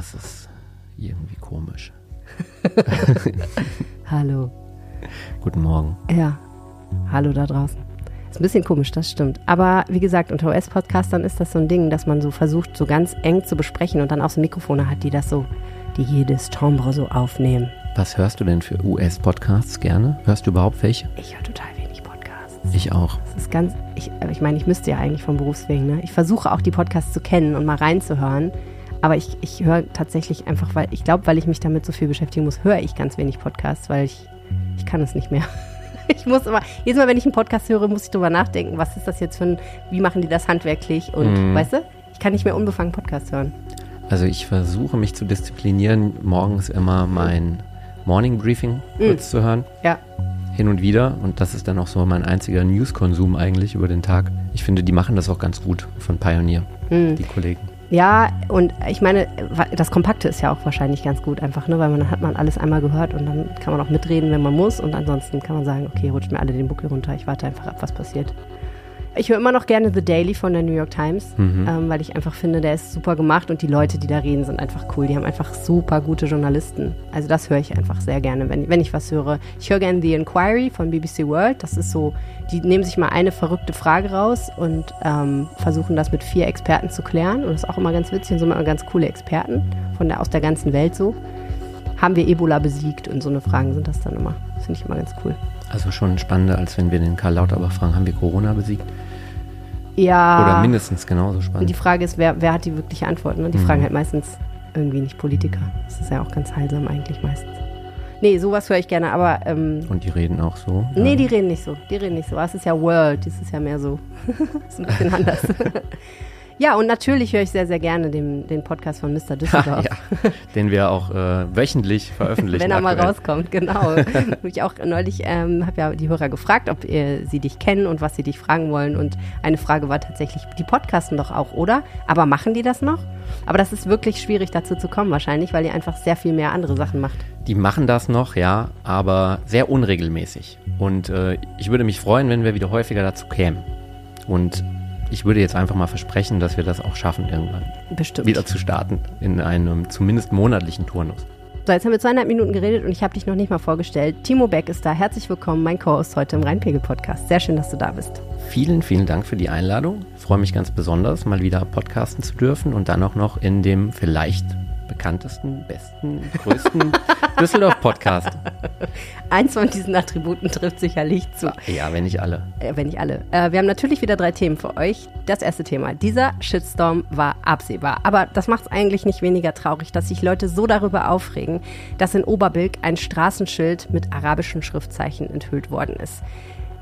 Das ist irgendwie komisch. Hallo. Guten Morgen. Ja, hallo da draußen. Ist ein bisschen komisch, das stimmt. Aber wie gesagt, unter US-Podcastern ist das so ein Ding, dass man so versucht, so ganz eng zu besprechen und dann auch so Mikrofone hat, die das so, die jedes Timbre so aufnehmen. Was hörst du denn für US-Podcasts gerne? Hörst du überhaupt welche? Ich höre total wenig Podcasts. Ich auch. Das ist ganz, ich, ich meine, ich müsste ja eigentlich vom Berufswegen, ne? Ich versuche auch die Podcasts zu kennen und mal reinzuhören. Aber ich, ich höre tatsächlich einfach, weil ich glaube, weil ich mich damit so viel beschäftigen muss, höre ich ganz wenig Podcasts, weil ich, ich kann es nicht mehr. Ich muss immer, jedes Mal, wenn ich einen Podcast höre, muss ich drüber nachdenken, was ist das jetzt für ein, wie machen die das handwerklich und, Mhm. weißt du, ich kann nicht mehr unbefangen Podcast hören. Also ich versuche mich zu disziplinieren, morgens immer mein Morning Briefing kurz zu hören. Ja, Hin und wieder. Und das ist dann auch so mein einziger News-Konsum eigentlich über den Tag. Ich finde, die machen das auch ganz gut von Pioneer, Hm. die Kollegen. Ja, und ich meine, das Kompakte ist ja auch wahrscheinlich ganz gut einfach, ne? weil man hat man alles einmal gehört und dann kann man auch mitreden, wenn man muss und ansonsten kann man sagen, okay, rutscht mir alle den Buckel runter, ich warte einfach ab, was passiert. Ich höre immer noch gerne The Daily von der New York Times, ähm, weil ich einfach finde, der ist super gemacht und die Leute, die da reden, sind einfach cool. Die haben einfach super gute Journalisten. Also das höre ich einfach sehr gerne, wenn, wenn ich was höre. Ich höre gerne The Inquiry von BBC World. Das ist so, die nehmen sich mal eine verrückte Frage raus und ähm, versuchen das mit vier Experten zu klären. Und das ist auch immer ganz witzig und sind immer ganz coole Experten von der, aus der ganzen Welt so. Haben wir Ebola besiegt? Und so eine Fragen sind das dann immer. Das finde ich immer ganz cool. Also schon spannender, als wenn wir den Karl Lauterbach fragen, haben wir Corona besiegt? Ja. Oder mindestens genauso Und spannend. die Frage ist, wer, wer hat die wirkliche Antwort? Ne? Die fragen halt meistens irgendwie nicht Politiker. Das ist ja auch ganz heilsam eigentlich meistens. Nee, sowas höre ich gerne, aber ähm, Und die reden auch so. nee, ja. die reden nicht so. Die reden nicht so. Das ist ja World, das ist ja mehr so. das ist ein bisschen anders. ja, und natürlich höre ich sehr, sehr gerne den, den Podcast von Mr. Düsseldorf. ja, den wir auch äh, wöchentlich veröffentlichen. Wenn er mal aktuell. rauskommt, genau. Ich auch neulich ähm, habe ja die Hörer gefragt, ob äh, sie dich kennen und was sie dich fragen wollen. Und eine Frage war tatsächlich, die podcasten doch auch, oder? Aber machen die das noch? Aber das ist wirklich schwierig dazu zu kommen wahrscheinlich, weil ihr einfach sehr viel mehr andere Sachen macht. Die machen das noch, ja, aber sehr unregelmäßig. Und äh, ich würde mich freuen, wenn wir wieder häufiger dazu kämen. Und ich würde jetzt einfach mal versprechen, dass wir das auch schaffen, irgendwann Bestimmt. wieder zu starten. In einem zumindest monatlichen Turnus. So, jetzt haben wir zweieinhalb Minuten geredet und ich habe dich noch nicht mal vorgestellt. Timo Beck ist da. Herzlich willkommen, mein Co-Host heute im Rheinpegel-Podcast. Sehr schön, dass du da bist. Vielen, vielen Dank für die Einladung. Ich freue mich ganz besonders, mal wieder podcasten zu dürfen und dann auch noch in dem vielleicht bekanntesten, besten, größten Düsseldorf-Podcast. Eins von diesen Attributen trifft sicherlich zu. Ja, wenn nicht alle. Äh, wenn nicht alle. Äh, wir haben natürlich wieder drei Themen für euch. Das erste Thema. Dieser Shitstorm war absehbar. Aber das macht es eigentlich nicht weniger traurig, dass sich Leute so darüber aufregen, dass in Oberbilk ein Straßenschild mit arabischen Schriftzeichen enthüllt worden ist.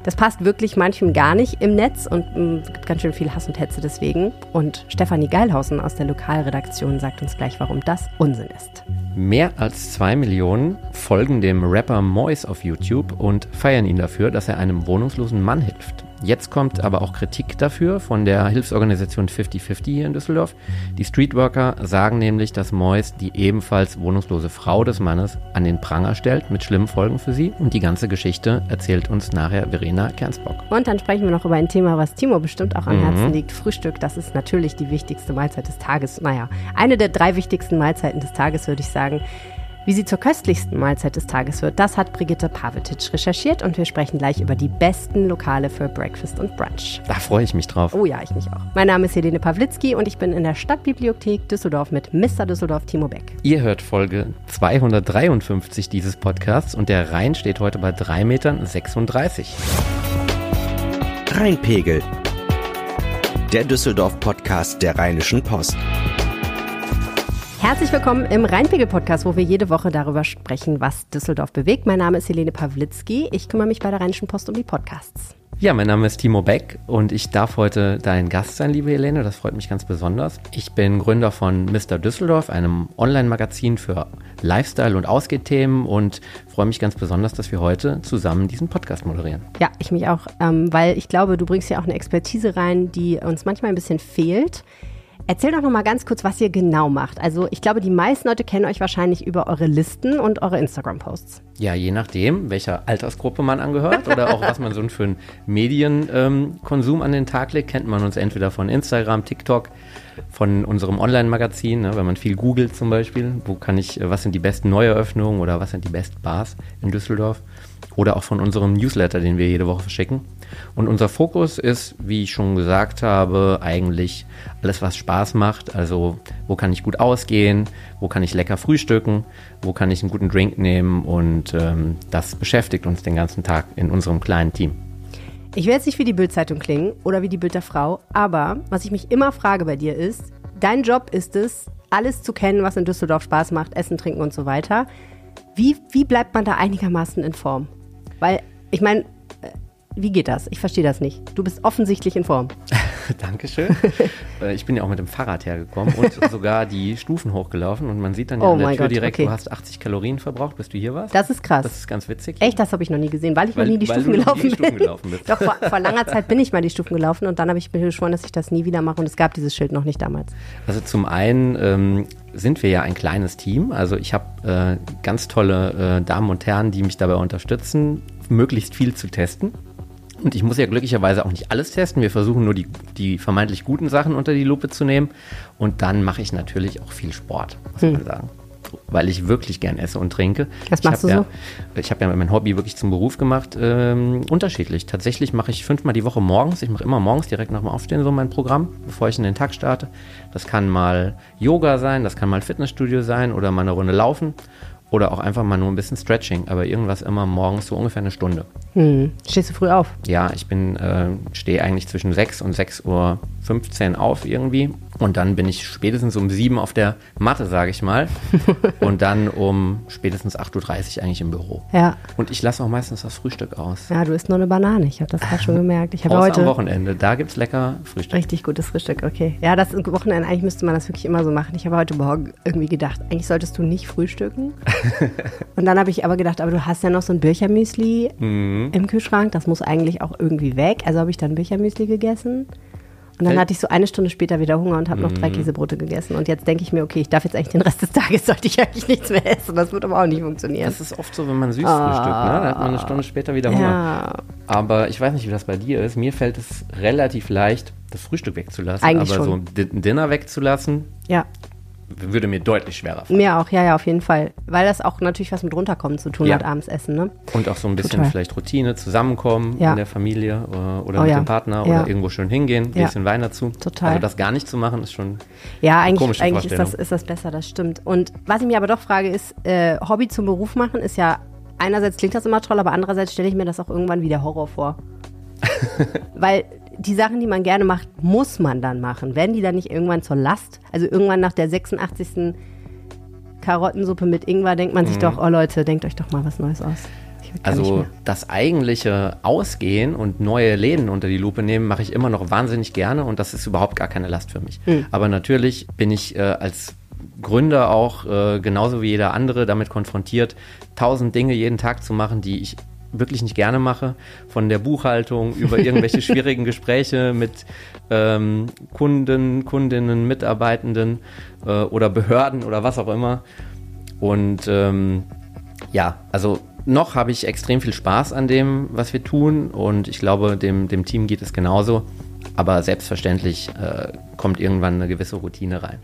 Das passt wirklich manchem gar nicht im Netz und es gibt ganz schön viel Hass und Hetze deswegen. Und Stefanie Geilhausen aus der Lokalredaktion sagt uns gleich, warum das Unsinn ist. Mehr als zwei Millionen folgen dem Rapper Mois auf YouTube und feiern ihn dafür, dass er einem wohnungslosen Mann hilft. Jetzt kommt aber auch Kritik dafür von der Hilfsorganisation 50-50 hier in Düsseldorf. Die Streetworker sagen nämlich, dass Mois die ebenfalls wohnungslose Frau des Mannes an den Pranger stellt, mit schlimmen Folgen für sie. Und die ganze Geschichte erzählt uns nachher Verena Kernsbock. Und dann sprechen wir noch über ein Thema, was Timo bestimmt auch am Herzen liegt. Frühstück, das ist natürlich die wichtigste Mahlzeit des Tages. Naja, eine der drei wichtigsten Mahlzeiten des Tages, würde ich sagen. Wie sie zur köstlichsten Mahlzeit des Tages wird, das hat Brigitte Pavetic recherchiert und wir sprechen gleich über die besten Lokale für Breakfast und Brunch. Da freue ich mich drauf. Oh ja, ich mich auch. Mein Name ist Helene Pawlitzki und ich bin in der Stadtbibliothek Düsseldorf mit Mr. Düsseldorf Timo Beck. Ihr hört Folge 253 dieses Podcasts und der Rhein steht heute bei 3,36 Metern. Rheinpegel. Der Düsseldorf-Podcast der Rheinischen Post. Herzlich willkommen im Rheinpegel-Podcast, wo wir jede Woche darüber sprechen, was Düsseldorf bewegt. Mein Name ist Helene Pawlitzki. Ich kümmere mich bei der Rheinischen Post um die Podcasts. Ja, mein Name ist Timo Beck und ich darf heute dein Gast sein, liebe Helene. Das freut mich ganz besonders. Ich bin Gründer von Mr. Düsseldorf, einem Online-Magazin für Lifestyle- und Ausgehthemen und freue mich ganz besonders, dass wir heute zusammen diesen Podcast moderieren. Ja, ich mich auch, ähm, weil ich glaube, du bringst ja auch eine Expertise rein, die uns manchmal ein bisschen fehlt. Erzähl doch noch mal ganz kurz, was ihr genau macht. Also ich glaube, die meisten Leute kennen euch wahrscheinlich über eure Listen und eure Instagram-Posts. Ja, je nachdem, welcher Altersgruppe man angehört oder auch was man so für einen Medienkonsum ähm, an den Tag legt, kennt man uns entweder von Instagram, TikTok von unserem Online-Magazin, ne, wenn man viel googelt zum Beispiel, wo kann ich, äh, was sind die besten Neueröffnungen oder was sind die besten Bars in Düsseldorf oder auch von unserem Newsletter, den wir jede Woche verschicken. Und unser Fokus ist, wie ich schon gesagt habe, eigentlich alles, was Spaß macht. Also wo kann ich gut ausgehen, wo kann ich lecker frühstücken, wo kann ich einen guten Drink nehmen und ähm, das beschäftigt uns den ganzen Tag in unserem kleinen Team. Ich will jetzt nicht wie die Bildzeitung klingen oder wie die Bild der Frau, aber was ich mich immer frage bei dir ist, dein Job ist es, alles zu kennen, was in Düsseldorf Spaß macht, Essen, Trinken und so weiter. Wie, wie bleibt man da einigermaßen in Form? Weil, ich meine, wie geht das? Ich verstehe das nicht. Du bist offensichtlich in Form. Dankeschön. Äh, ich bin ja auch mit dem Fahrrad hergekommen und sogar die Stufen hochgelaufen und man sieht dann ja Oh an der Tür Gott, direkt, okay. du hast 80 Kalorien verbraucht, bis du hier warst. Das ist krass. Das ist ganz witzig. Echt, das habe ich noch nie gesehen, weil ich Weil- noch nie die Stufen gelaufen die bin. Stufen gelaufen bist. Doch, vor, vor langer Zeit bin ich mal die Stufen gelaufen und dann habe ich mir geschworen, dass ich das nie wieder mache und es gab dieses Schild noch nicht damals. Also zum einen ähm, sind wir ja ein kleines Team. Also ich habe äh, ganz tolle äh, Damen und Herren, die mich dabei unterstützen, möglichst viel zu testen. Und ich muss ja glücklicherweise auch nicht alles testen. Wir versuchen nur die, die vermeintlich guten Sachen unter die Lupe zu nehmen. Und dann mache ich natürlich auch viel Sport, muss man sagen. Weil ich wirklich gern esse und trinke. Hm. Was Ich machst du ja, Ich habe ja mein Hobby wirklich zum Beruf gemacht. Ähm, unterschiedlich. Tatsächlich mache ich fünfmal die Woche morgens. Ich mache immer morgens direkt nach dem Aufstehen so mein Programm, bevor ich in den Tag starte. Das kann mal Yoga sein, das kann mal Fitnessstudio sein oder mal eine Runde laufen. Oder auch einfach mal nur ein bisschen Stretching, aber irgendwas immer morgens so ungefähr eine Stunde. Hm. Stehst du früh auf? Ja, ich bin, äh, stehe eigentlich zwischen 6 und 6.15 Uhr auf irgendwie. Und dann bin ich spätestens um 7 auf der Matte, sage ich mal. und dann um spätestens 8.30 Uhr eigentlich im Büro. Ja. Und ich lasse auch meistens das Frühstück aus. Ja, du isst nur eine Banane. Ich habe das gerade schon gemerkt. Ich habe heute am Wochenende, da gibt es lecker Frühstück. richtig gutes Frühstück. Okay. Ja, das Wochenende, eigentlich müsste man das wirklich immer so machen. Ich habe heute Morgen irgendwie gedacht, eigentlich solltest du nicht frühstücken. und dann habe ich aber gedacht, aber du hast ja noch so ein Birchermüsli Mhm. im Kühlschrank. Das muss eigentlich auch irgendwie weg. Also habe ich dann Birchermüsli gegessen. Und dann hatte ich so eine Stunde später wieder Hunger und habe noch drei Käsebrote gegessen. Und jetzt denke ich mir, okay, ich darf jetzt eigentlich den Rest des Tages, sollte ich eigentlich nichts mehr essen. Das wird aber auch nicht funktionieren. Das ist oft so, wenn man süß frühstückt, ne? Da hat man eine Stunde später wieder Hunger. ja, Aber ich weiß nicht, wie das bei dir ist. Mir fällt es relativ leicht, das Frühstück wegzulassen. Eigentlich aber schon. so ein Di- Dinner wegzulassen, ja. Würde mir deutlich schwerer fallen. Mir auch, ja, ja, auf jeden Fall. Weil das auch natürlich was mit runterkommen zu tun Ja. hat, abends essen, ne? Und auch so ein bisschen Total. vielleicht Routine, zusammenkommen Ja. in der Familie äh, oder Oh mit ja. dem Partner Ja. oder irgendwo schön hingehen, ein Ja. bisschen Wein dazu. Total. Also das gar nicht zu machen, ist schon. Ja, eigentlich, Komische eigentlich ist, das, ist das besser, das stimmt. Und was ich mir aber doch frage, ist, äh, Hobby zum Beruf machen ist ja, einerseits klingt das immer toll, aber andererseits stelle ich mir das auch irgendwann wie der Horror vor. Weil die Sachen, die man gerne macht, muss man dann machen. Werden die dann nicht irgendwann zur Last? Also irgendwann nach der 86. Karottensuppe mit Ingwer denkt man sich doch, oh Leute, denkt euch doch mal was Neues aus. Mhm. Also das eigentliche Ausgehen und neue Läden unter die Lupe nehmen, mache ich immer noch wahnsinnig gerne und das ist überhaupt gar keine Last für mich. Hm. Aber natürlich bin ich äh, als Gründer auch äh, genauso wie jeder andere damit konfrontiert, tausend Dinge jeden Tag zu machen, die ich wirklich nicht gerne mache, von der Buchhaltung über irgendwelche schwierigen Gespräche mit ähm, Kunden, Kundinnen, Mitarbeitenden äh, oder Behörden oder was auch immer. Und ähm, ja, also noch habe ich extrem viel Spaß an dem, was wir tun und ich glaube, dem, dem Team geht es genauso. Aber selbstverständlich äh, kommt irgendwann eine gewisse Routine rein.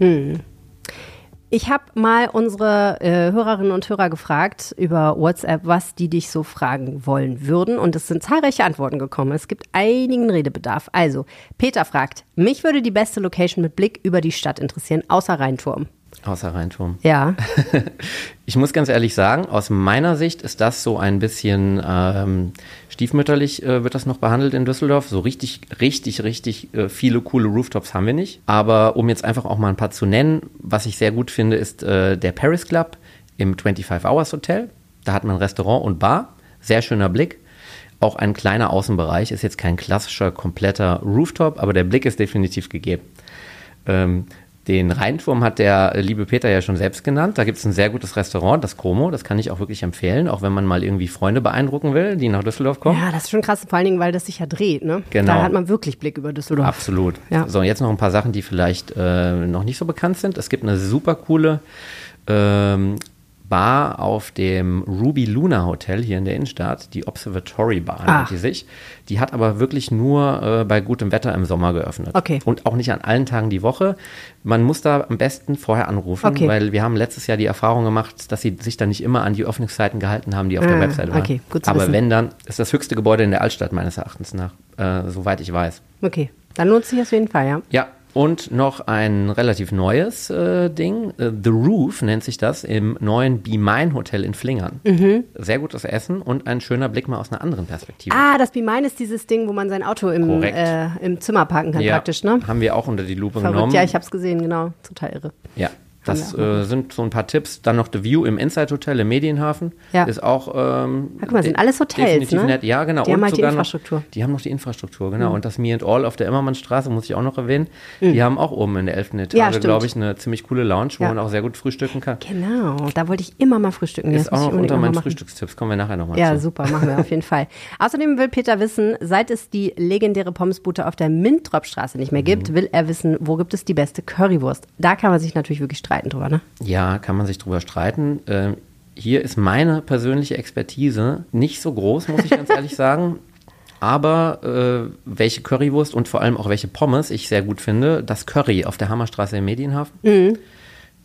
Ich habe mal unsere äh, Hörerinnen und Hörer gefragt über WhatsApp, was die dich so fragen wollen würden. Und es sind zahlreiche Antworten gekommen. Es gibt einigen Redebedarf. Also, Peter fragt, mich würde die beste Location mit Blick über die Stadt interessieren, außer Rheinturm. Außer Rheinturm. Ja. Ich muss ganz ehrlich sagen, aus meiner Sicht ist das so ein bisschen ähm, stiefmütterlich äh, wird das noch behandelt in Düsseldorf. So richtig, richtig, richtig äh, viele coole Rooftops haben wir nicht. Aber um jetzt einfach auch mal ein paar zu nennen, was ich sehr gut finde, ist äh, der Paris Club im 25 Hours Hotel. Da hat man Restaurant und Bar. Sehr schöner Blick. Auch ein kleiner Außenbereich, ist jetzt kein klassischer, kompletter Rooftop, aber der Blick ist definitiv gegeben. Ähm, den Rheinturm hat der äh, liebe Peter ja schon selbst genannt. Da gibt es ein sehr gutes Restaurant, das Como. Das kann ich auch wirklich empfehlen, auch wenn man mal irgendwie Freunde beeindrucken will, die nach Düsseldorf kommen. Ja, das ist schon krass, vor allen Dingen, weil das sich ja dreht, ne? Genau. Da hat man wirklich Blick über Düsseldorf. Absolut. Ja. So, jetzt noch ein paar Sachen, die vielleicht äh, noch nicht so bekannt sind. Es gibt eine super coole ähm, Bar auf dem Ruby Luna Hotel hier in der Innenstadt, die Observatory Bar Ah. nennt die sich. Die hat aber wirklich nur äh, bei gutem Wetter im Sommer geöffnet. Okay. Und auch nicht an allen Tagen die Woche. Man muss da am besten vorher anrufen, Okay. weil wir haben letztes Jahr die Erfahrung gemacht, dass sie sich da nicht immer an die Öffnungszeiten gehalten haben, die auf der Ah, Webseite waren. okay, gut zu aber wissen. wenn dann, ist das höchste Gebäude in der Altstadt meines Erachtens nach, äh, soweit ich weiß. Okay, dann lohnt sich auf jeden Fall, ja. Ja, und noch ein relativ neues äh, Ding. Äh, The Roof nennt sich das im neuen Be Mine Hotel in Flingern. Mhm. Sehr gutes Essen und ein schöner Blick mal aus einer anderen Perspektive. Ah, das Be Mine ist dieses Ding, wo man sein Auto im, äh, im Zimmer parken kann, ja, praktisch, ne? Haben wir auch unter die Lupe Verrückt, genommen. ja, ich habe es gesehen, genau. Total irre. Ja, das äh, sind so ein paar Tipps. Dann noch The View im Inside Hotel im Medienhafen. Ja. Ist auch. Ähm, Ja, guck mal, sind alles Hotels, definitiv ne? nett. Ja, genau. Die haben und halt die Infrastruktur. Mhm. Noch, die haben noch die Infrastruktur, genau. Und das Me and All auf der Immermannstraße, muss ich auch noch erwähnen. Die haben auch oben in der 11. Ja, Etage, stimmt. glaube ich, eine ziemlich coole Lounge, wo Ja. man auch sehr gut frühstücken kann. Genau, da wollte ich immer mal frühstücken. Ist Das auch muss ich noch unter meinen. Frühstückstipps. Kommen wir nachher nochmal Ja, zu. super, machen wir auf jeden Fall. Außerdem will Peter wissen, seit es die legendäre Pommesbude auf der Mintropstraße nicht mehr gibt, Mhm. will er wissen, wo gibt es die beste Currywurst? Da kann man sich natürlich wirklich streiten drüber, ne? Ja, kann man sich drüber streiten. Ähm, hier ist meine persönliche Expertise nicht so groß, muss ich ganz ehrlich sagen. Aber äh, welche Currywurst und vor allem auch welche Pommes ich sehr gut finde, das Curry auf der Hammerstraße im Medienhafen. Mhm.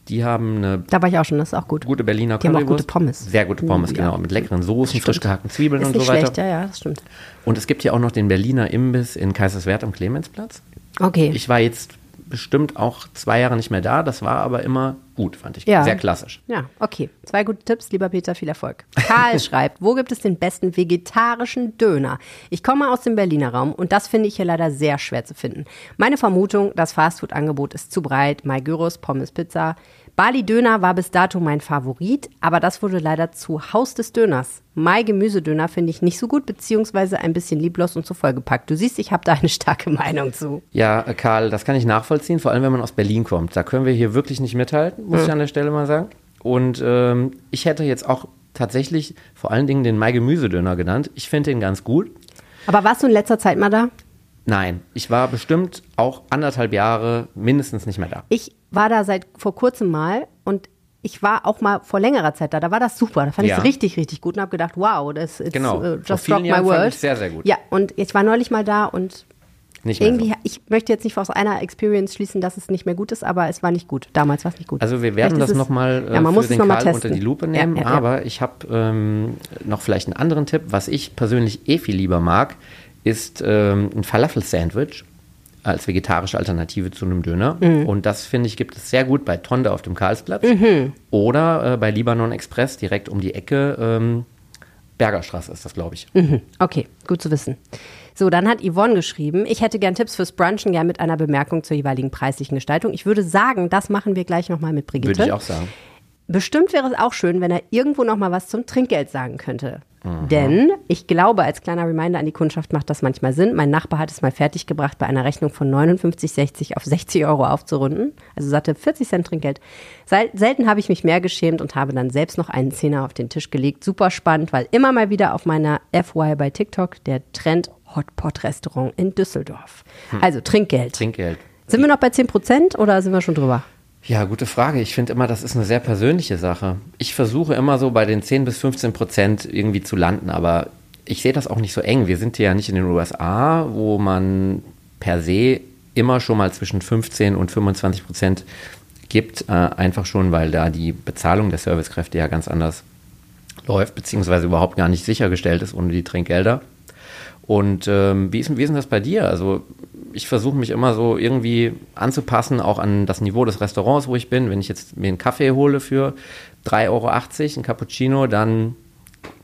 Die haben eine Da war ich auch schon, das ist auch gut. gute Berliner Die haben auch Currywurst. gute Pommes. Sehr gute Pommes, Uh, genau. ja. Mit leckeren Soßen, frisch gehackten Zwiebeln Ist und so weiter. schlecht, ja, ja, das stimmt. Und es gibt hier auch noch den Berliner Imbiss in Kaiserswerth am Clemensplatz. Okay. Ich war jetzt bestimmt auch zwei Jahre nicht mehr da. Das war aber immer gut, fand ich. Ja. Sehr klassisch. Ja, okay. Zwei gute Tipps, lieber Peter, viel Erfolg. Karl schreibt, wo gibt es den besten vegetarischen Döner? Ich komme aus dem Berliner Raum und das finde ich hier leider sehr schwer zu finden. Meine Vermutung, das Fastfood-Angebot ist zu breit. Mai Gyros, Pommes, Pizza. Bali Döner war bis dato mein Favorit, aber das wurde leider zu Haus des Döners. Mai Gemüsedöner finde ich nicht so gut, beziehungsweise ein bisschen lieblos und zu vollgepackt. Du siehst, ich habe da eine starke Meinung zu. Ja, äh, Karl, das kann ich nachvollziehen, vor allem wenn man aus Berlin kommt. Da können wir hier wirklich nicht mithalten, muss ich an der Stelle mal sagen. Und ähm, ich hätte jetzt auch tatsächlich vor allen Dingen den Mai Gemüsedöner genannt. Ich finde den ganz gut. Aber warst du in letzter Zeit mal da? Nein, ich war bestimmt auch anderthalb Jahre mindestens nicht mehr da. Ich war da seit vor kurzem mal und ich war auch mal vor längerer Zeit da. Da war das super. Da fand ich Ja. es richtig, richtig gut und habe gedacht, wow, das ist Genau. uh, just rock my Jahren fand world. ich sehr, sehr gut. Ja, und ich war neulich mal da und Nicht mehr irgendwie, so. ich möchte jetzt nicht aus einer Experience schließen, dass es nicht mehr gut ist, aber es war nicht gut. Damals war es nicht gut. Also wir werden Vielleicht das nochmal äh, ja, man für muss es den noch mal Karl testen. unter die Lupe nehmen, ja, ja. aber ich habe ähm, noch vielleicht einen anderen Tipp. Was ich persönlich eh viel lieber mag, ist ähm, ein Falafel-Sandwich als vegetarische Alternative zu einem Döner. Mhm. Und das, finde ich, gibt es sehr gut bei Tonde auf dem Karlsplatz oder äh, bei Libanon Express direkt um die Ecke. Ähm, Bergerstraße ist das, glaube ich. Mhm. Okay, gut zu wissen. So, dann hat Yvonne geschrieben, ich hätte gern Tipps fürs Brunchen, gern mit einer Bemerkung zur jeweiligen preislichen Gestaltung. Ich würde sagen, das machen wir gleich nochmal mit Brigitte. Würde ich auch sagen. Bestimmt wäre es auch schön, wenn er irgendwo noch mal was zum Trinkgeld sagen könnte. Denn ich glaube, als kleiner Reminder an die Kundschaft macht das manchmal Sinn. Mein Nachbar hat es mal fertiggebracht, bei einer Rechnung von 59,60 auf 60 Euro aufzurunden. Also satte 40 Cent Trinkgeld. Sel selten habe ich mich mehr geschämt und habe dann selbst noch einen Zehner auf den Tisch gelegt. Super spannend, weil immer mal wieder auf meiner FY bei TikTok der Trend Hotpot Restaurant in Düsseldorf. Also Trinkgeld. Trinkgeld. sind wir noch bei 10 Prozent oder sind wir schon drüber? Ja, gute Frage. Ich finde immer, das ist eine sehr persönliche Sache. Ich versuche immer so bei den 10 bis 15 Prozent irgendwie zu landen, aber ich sehe das auch nicht so eng. Wir sind hier ja nicht in den USA, wo man per se immer schon mal zwischen 15 und 25 Prozent gibt, äh, einfach schon, weil da die Bezahlung der Servicekräfte ja ganz anders läuft, beziehungsweise überhaupt gar nicht sichergestellt ist ohne die Trinkgelder. Und ähm, wie, ist, wie ist das bei dir? Also ich versuche mich immer so irgendwie anzupassen, auch an das Niveau des Restaurants, wo ich bin. Wenn ich jetzt mir einen Kaffee hole für 3,80 Euro, ein Cappuccino, dann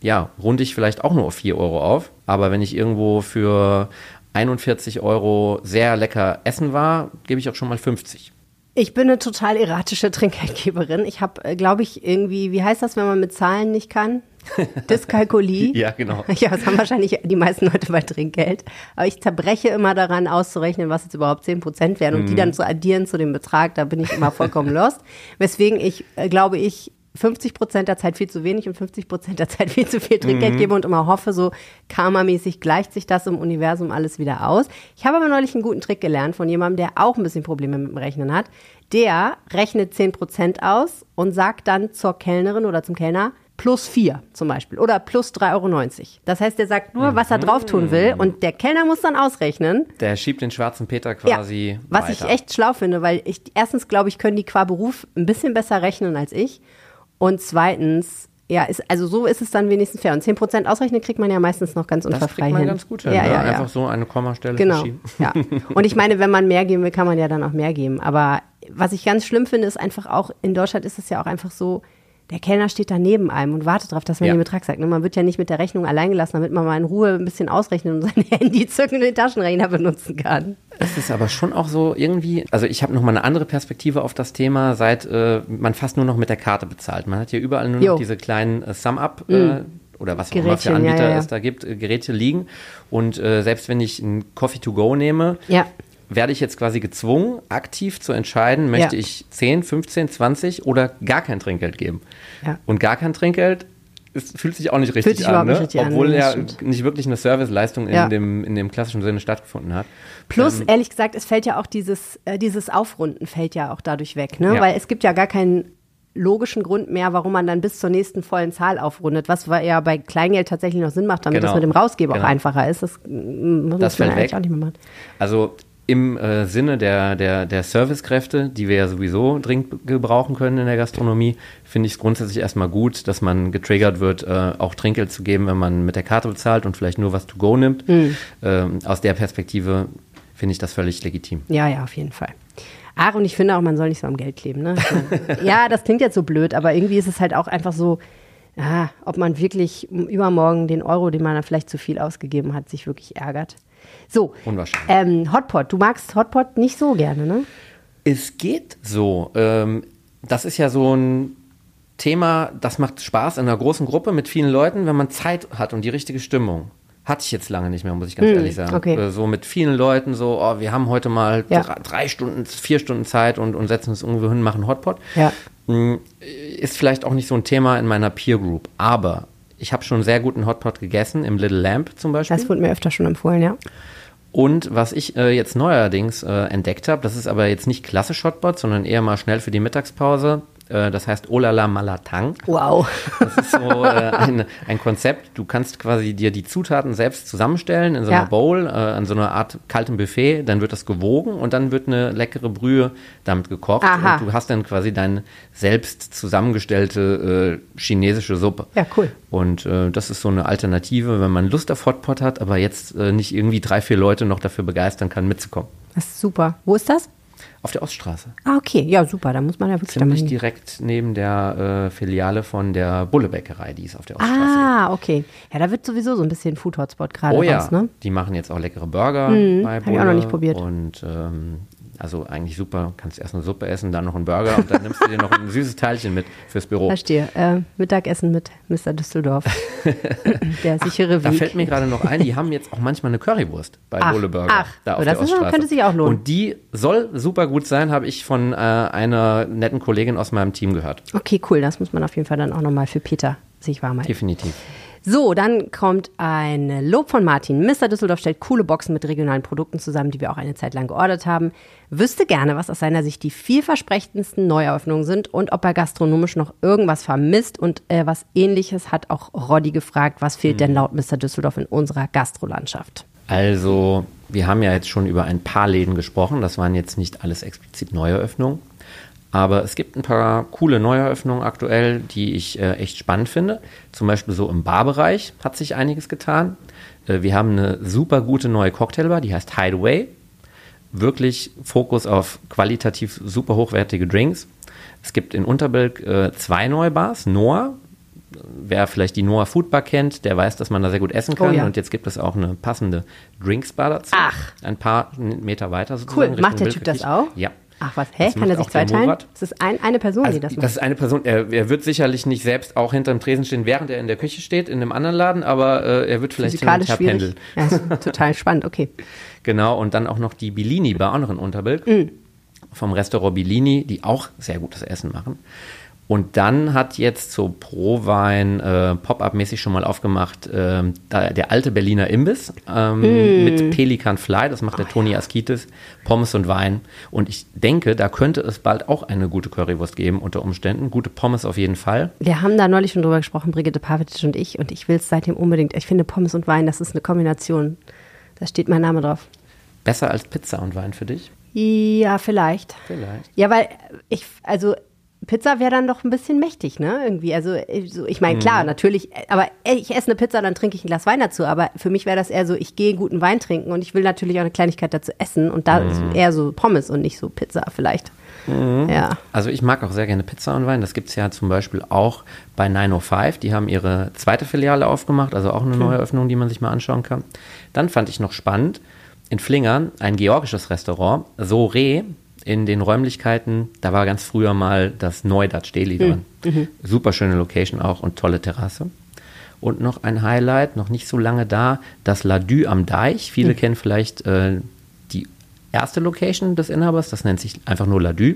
ja, runde ich vielleicht auch nur auf 4 Euro auf. Aber wenn ich irgendwo für 41 Euro sehr lecker essen war, gebe ich auch schon mal 50. Ich bin eine total erratische Trinkgeldgeberin. Ich habe, glaube ich, irgendwie, wie heißt das, wenn man mit Zahlen nicht kann? Dyskalkulie. Ja, genau. Ja, das haben wahrscheinlich die meisten Leute bei Trinkgeld. Aber ich zerbreche immer daran, auszurechnen, was jetzt überhaupt 10 Prozent wären und Mhm. die dann zu addieren zu dem Betrag. Da bin ich immer vollkommen lost. Weswegen ich, äh, glaube ich, 50 Prozent der Zeit viel zu wenig und 50 Prozent der Zeit viel zu viel Trinkgeld gebe und immer hoffe, so karmamäßig gleicht sich das im Universum alles wieder aus. Ich habe aber neulich einen guten Trick gelernt von jemandem, der auch ein bisschen Probleme mit dem Rechnen hat. Der rechnet 10 Prozent aus und sagt dann zur Kellnerin oder zum Kellner, plus 4 zum Beispiel oder plus 3,90 Euro. Das heißt, der sagt nur, was er drauf tun will und der Kellner muss dann ausrechnen. Der schiebt den schwarzen Peter quasi ja, was weiter. ich echt schlau finde, weil ich erstens glaube ich, können die qua Beruf ein bisschen besser rechnen als ich und zweitens ja, ist, also so ist es dann wenigstens fair. Und 10% ausrechnen kriegt man ja meistens noch ganz das unfallfrei kriegt man hin. ganz gut hin. Ja, ne? ja, ja. Einfach so eine Kommastelle Genau. verschieben. Ja. Und ich meine, wenn man mehr geben will, kann man ja dann auch mehr geben. Aber was ich ganz schlimm finde, ist einfach auch, in Deutschland ist es ja auch einfach so, der Kellner steht da neben einem und wartet darauf, dass man Ja. den Betrag sagt. Ne, Man wird ja nicht mit der Rechnung allein gelassen, damit man mal in Ruhe ein bisschen ausrechnen und sein Handy zücken und den Taschenrechner benutzen kann. Es ist aber schon auch so irgendwie, also ich habe nochmal eine andere Perspektive auf das Thema, seit äh, man fast nur noch mit der Karte bezahlt. Man hat hier überall nur Jo. noch diese kleinen äh, Sum-Up äh, oder was auch immer für ja, Anbieter ja, ja. es da gibt, äh, Geräte liegen. Und äh, selbst wenn ich ein Coffee to go nehme, Ja. Werde ich jetzt quasi gezwungen, aktiv zu entscheiden, möchte Ja. ich 10, 15, 20 oder gar kein Trinkgeld geben. Ja. Und gar kein Trinkgeld es fühlt sich auch nicht richtig sich an, ne? richtig an, obwohl das ja stimmt. nicht wirklich eine Serviceleistung in, Ja. dem, in dem klassischen Sinne stattgefunden hat. Plus, Ähm, ehrlich gesagt, es fällt ja auch dieses, äh, dieses Aufrunden fällt ja auch dadurch weg, ne? Ja. Weil es gibt ja gar keinen logischen Grund mehr, warum man dann bis zur nächsten vollen Zahl aufrundet, was ja bei Kleingeld tatsächlich noch Sinn macht, damit Genau. das mit dem Rausgeber Genau. auch einfacher ist. Das, mm, muss Das man fällt eigentlich weg. auch nicht mehr machen. Also im äh, Sinne der, der, der Servicekräfte, die wir ja sowieso dringend gebrauchen können in der Gastronomie, finde ich es grundsätzlich erstmal gut, dass man getriggert wird, äh, auch Trinkgeld zu geben, wenn man mit der Karte bezahlt und vielleicht nur was to go nimmt. Hm. Ähm, aus der Perspektive finde ich das völlig legitim. Ja, ja, auf jeden Fall. Ach, und ich finde auch, man soll nicht so am Geld kleben. Ne? Ja, das klingt jetzt so blöd, aber irgendwie ist es halt auch einfach so, ja, ob man wirklich übermorgen den Euro, den man da vielleicht zu viel ausgegeben hat, sich wirklich ärgert. So, Unwahrscheinlich. ähm, Hotpot. Du magst Hotpot nicht so gerne, ne? Es geht so. Ähm, das ist ja so ein Thema, das macht Spaß in einer großen Gruppe mit vielen Leuten, wenn man Zeit hat und die richtige Stimmung. Hatte ich jetzt lange nicht mehr, muss ich ganz ehrlich sagen. okay. Äh, So mit vielen Leuten, so, oh, wir haben heute mal Ja. drei, drei Stunden, vier Stunden Zeit und, und setzen uns irgendwo hin, machen Hotpot. Ja. Mm, Ist vielleicht auch nicht so ein Thema in meiner Peer Group, aber ich habe schon sehr guten Hotpot gegessen, im Little Lamp zum Beispiel. Das wurde mir öfter schon empfohlen, ja. Und was ich äh, jetzt neuerdings äh, entdeckt habe, das ist aber jetzt nicht klassisch Hotpot, sondern eher mal schnell für die Mittagspause. Äh, das heißt Olala Malatang. Wow. Das ist so äh, ein, ein Konzept. Du kannst quasi dir die Zutaten selbst zusammenstellen in so einer Ja. Bowl, äh, an so einer Art kaltem Buffet. Dann wird das gewogen und dann wird eine leckere Brühe damit gekocht. Aha. Und du hast dann quasi deine selbst zusammengestellte äh, chinesische Suppe. Ja, cool. Und äh, das ist so eine Alternative, wenn man Lust auf Hotpot hat, aber jetzt nicht irgendwie drei, vier Leute noch dafür begeistern kann, mitzukommen. Das ist super. Wo ist das? Auf der Oststraße. Ah, okay. Ja, super. Da muss man ja wirklich Ziemlich hin. direkt neben der äh, Filiale von der Bullebäckerei, die ist auf der Oststraße. Ah, okay. Ja, da wird sowieso so ein bisschen Food Hotspot gerade oh ja, raus, ne? die machen jetzt auch leckere Burger bei hab ich auch noch nicht probiert. Und ähm, also eigentlich super, kannst erst eine Suppe essen, dann noch einen Burger und dann nimmst du dir noch ein süßes Teilchen mit fürs Büro. Verstehe. Äh, Mittagessen mit Mr. Düsseldorf. Der sichere Da Weg. fällt mir gerade noch ein, die haben jetzt auch manchmal eine Currywurst bei Ach, Bulle Burger. ach, da oh, auf das der ist- könnte sich auch lohnen. Und die soll super gut sein, habe ich von äh, einer netten Kollegin aus meinem Team gehört. Okay, cool. Das muss man auf jeden Fall dann auch nochmal für Peter sich warm halten. Definitiv. So, dann kommt ein Lob von Martin. Mr. Düsseldorf stellt coole Boxen mit regionalen Produkten zusammen, die wir auch eine Zeit lang geordert haben. Wüsste gerne, was aus seiner Sicht die vielversprechendsten Neueröffnungen sind und ob er gastronomisch noch irgendwas vermisst. Und äh, was ähnliches hat auch Roddy gefragt, was fehlt denn laut Mr. Düsseldorf in unserer Gastrolandschaft? Also, wir haben ja jetzt schon über ein paar Läden gesprochen. Das waren jetzt nicht alles explizit Neueröffnungen. Aber es gibt ein paar coole Neueröffnungen aktuell, die ich äh, echt spannend finde. Zum Beispiel so im Barbereich hat sich einiges getan. Äh, wir haben eine super gute neue Cocktailbar, die heißt Hideaway. Wirklich Fokus auf qualitativ super hochwertige Drinks. Es gibt in Unterbilk äh, zwei neue Bars. Noah, wer vielleicht die Noah Food Bar kennt, der weiß, dass man da sehr gut essen kann. Oh ja. Und jetzt gibt es auch eine passende Drinksbar dazu. Ach. Ein paar Meter weiter sozusagen. Cool. Macht der Typ das auch? Ja. Ach was, hä? Das Kann er sich zweiteilen? Murat. Das ist ein, eine Person, Also, die das das, macht. ist eine Person, er, er wird sicherlich nicht selbst auch hinterm Tresen stehen, während er in der Küche steht, in einem anderen Laden, aber äh, er wird vielleicht hin und her pendeln. Ja, total spannend, okay. Genau, und dann auch noch die Bellini auch noch in Unterbild, Mm. vom Restaurant Bellini, die auch sehr gutes Essen machen. Und dann hat jetzt so Pro-Wein äh, Pop-Up-mäßig schon mal aufgemacht äh, der alte Berliner Imbiss ähm, Mm. mit Pelikan Fly, das macht der Toni Askitis, Pommes und Wein. Und ich denke, da könnte es bald auch eine gute Currywurst geben unter Umständen. Gute Pommes auf jeden Fall. Wir haben da neulich schon drüber gesprochen, Brigitte Pavic und ich, und ich will es seitdem unbedingt. Ich finde Pommes und Wein, das ist eine Kombination. Da steht mein Name drauf. Besser als Pizza und Wein für dich? Ja, vielleicht. Vielleicht. Ja, weil ich, also Pizza wäre dann doch ein bisschen mächtig, ne? Irgendwie. Also, äh, so, ich meine, klar, natürlich, äh, aber äh, ich esse eine Pizza, dann trinke ich ein Glas Wein dazu. Aber für mich wäre das eher so, ich gehe guten Wein trinken und ich will natürlich auch eine Kleinigkeit dazu essen. Und da ist eher so Pommes und nicht so Pizza vielleicht. Ja. Also ich mag auch sehr gerne Pizza und Wein. Das gibt es ja zum Beispiel auch bei 905. Die haben ihre zweite Filiale aufgemacht, also auch eine neue Öffnung, die man sich mal anschauen kann. Dann fand ich noch spannend, in Flingern ein georgisches Restaurant, Sore, in den Räumlichkeiten, da war ganz früher mal das Neudatsch Deli drin. Super schöne Location auch und tolle Terrasse. Und noch ein Highlight, noch nicht so lange da, das Ladü am Deich. Viele kennen vielleicht äh, die erste Location des Inhabers, das nennt sich einfach nur Ladü.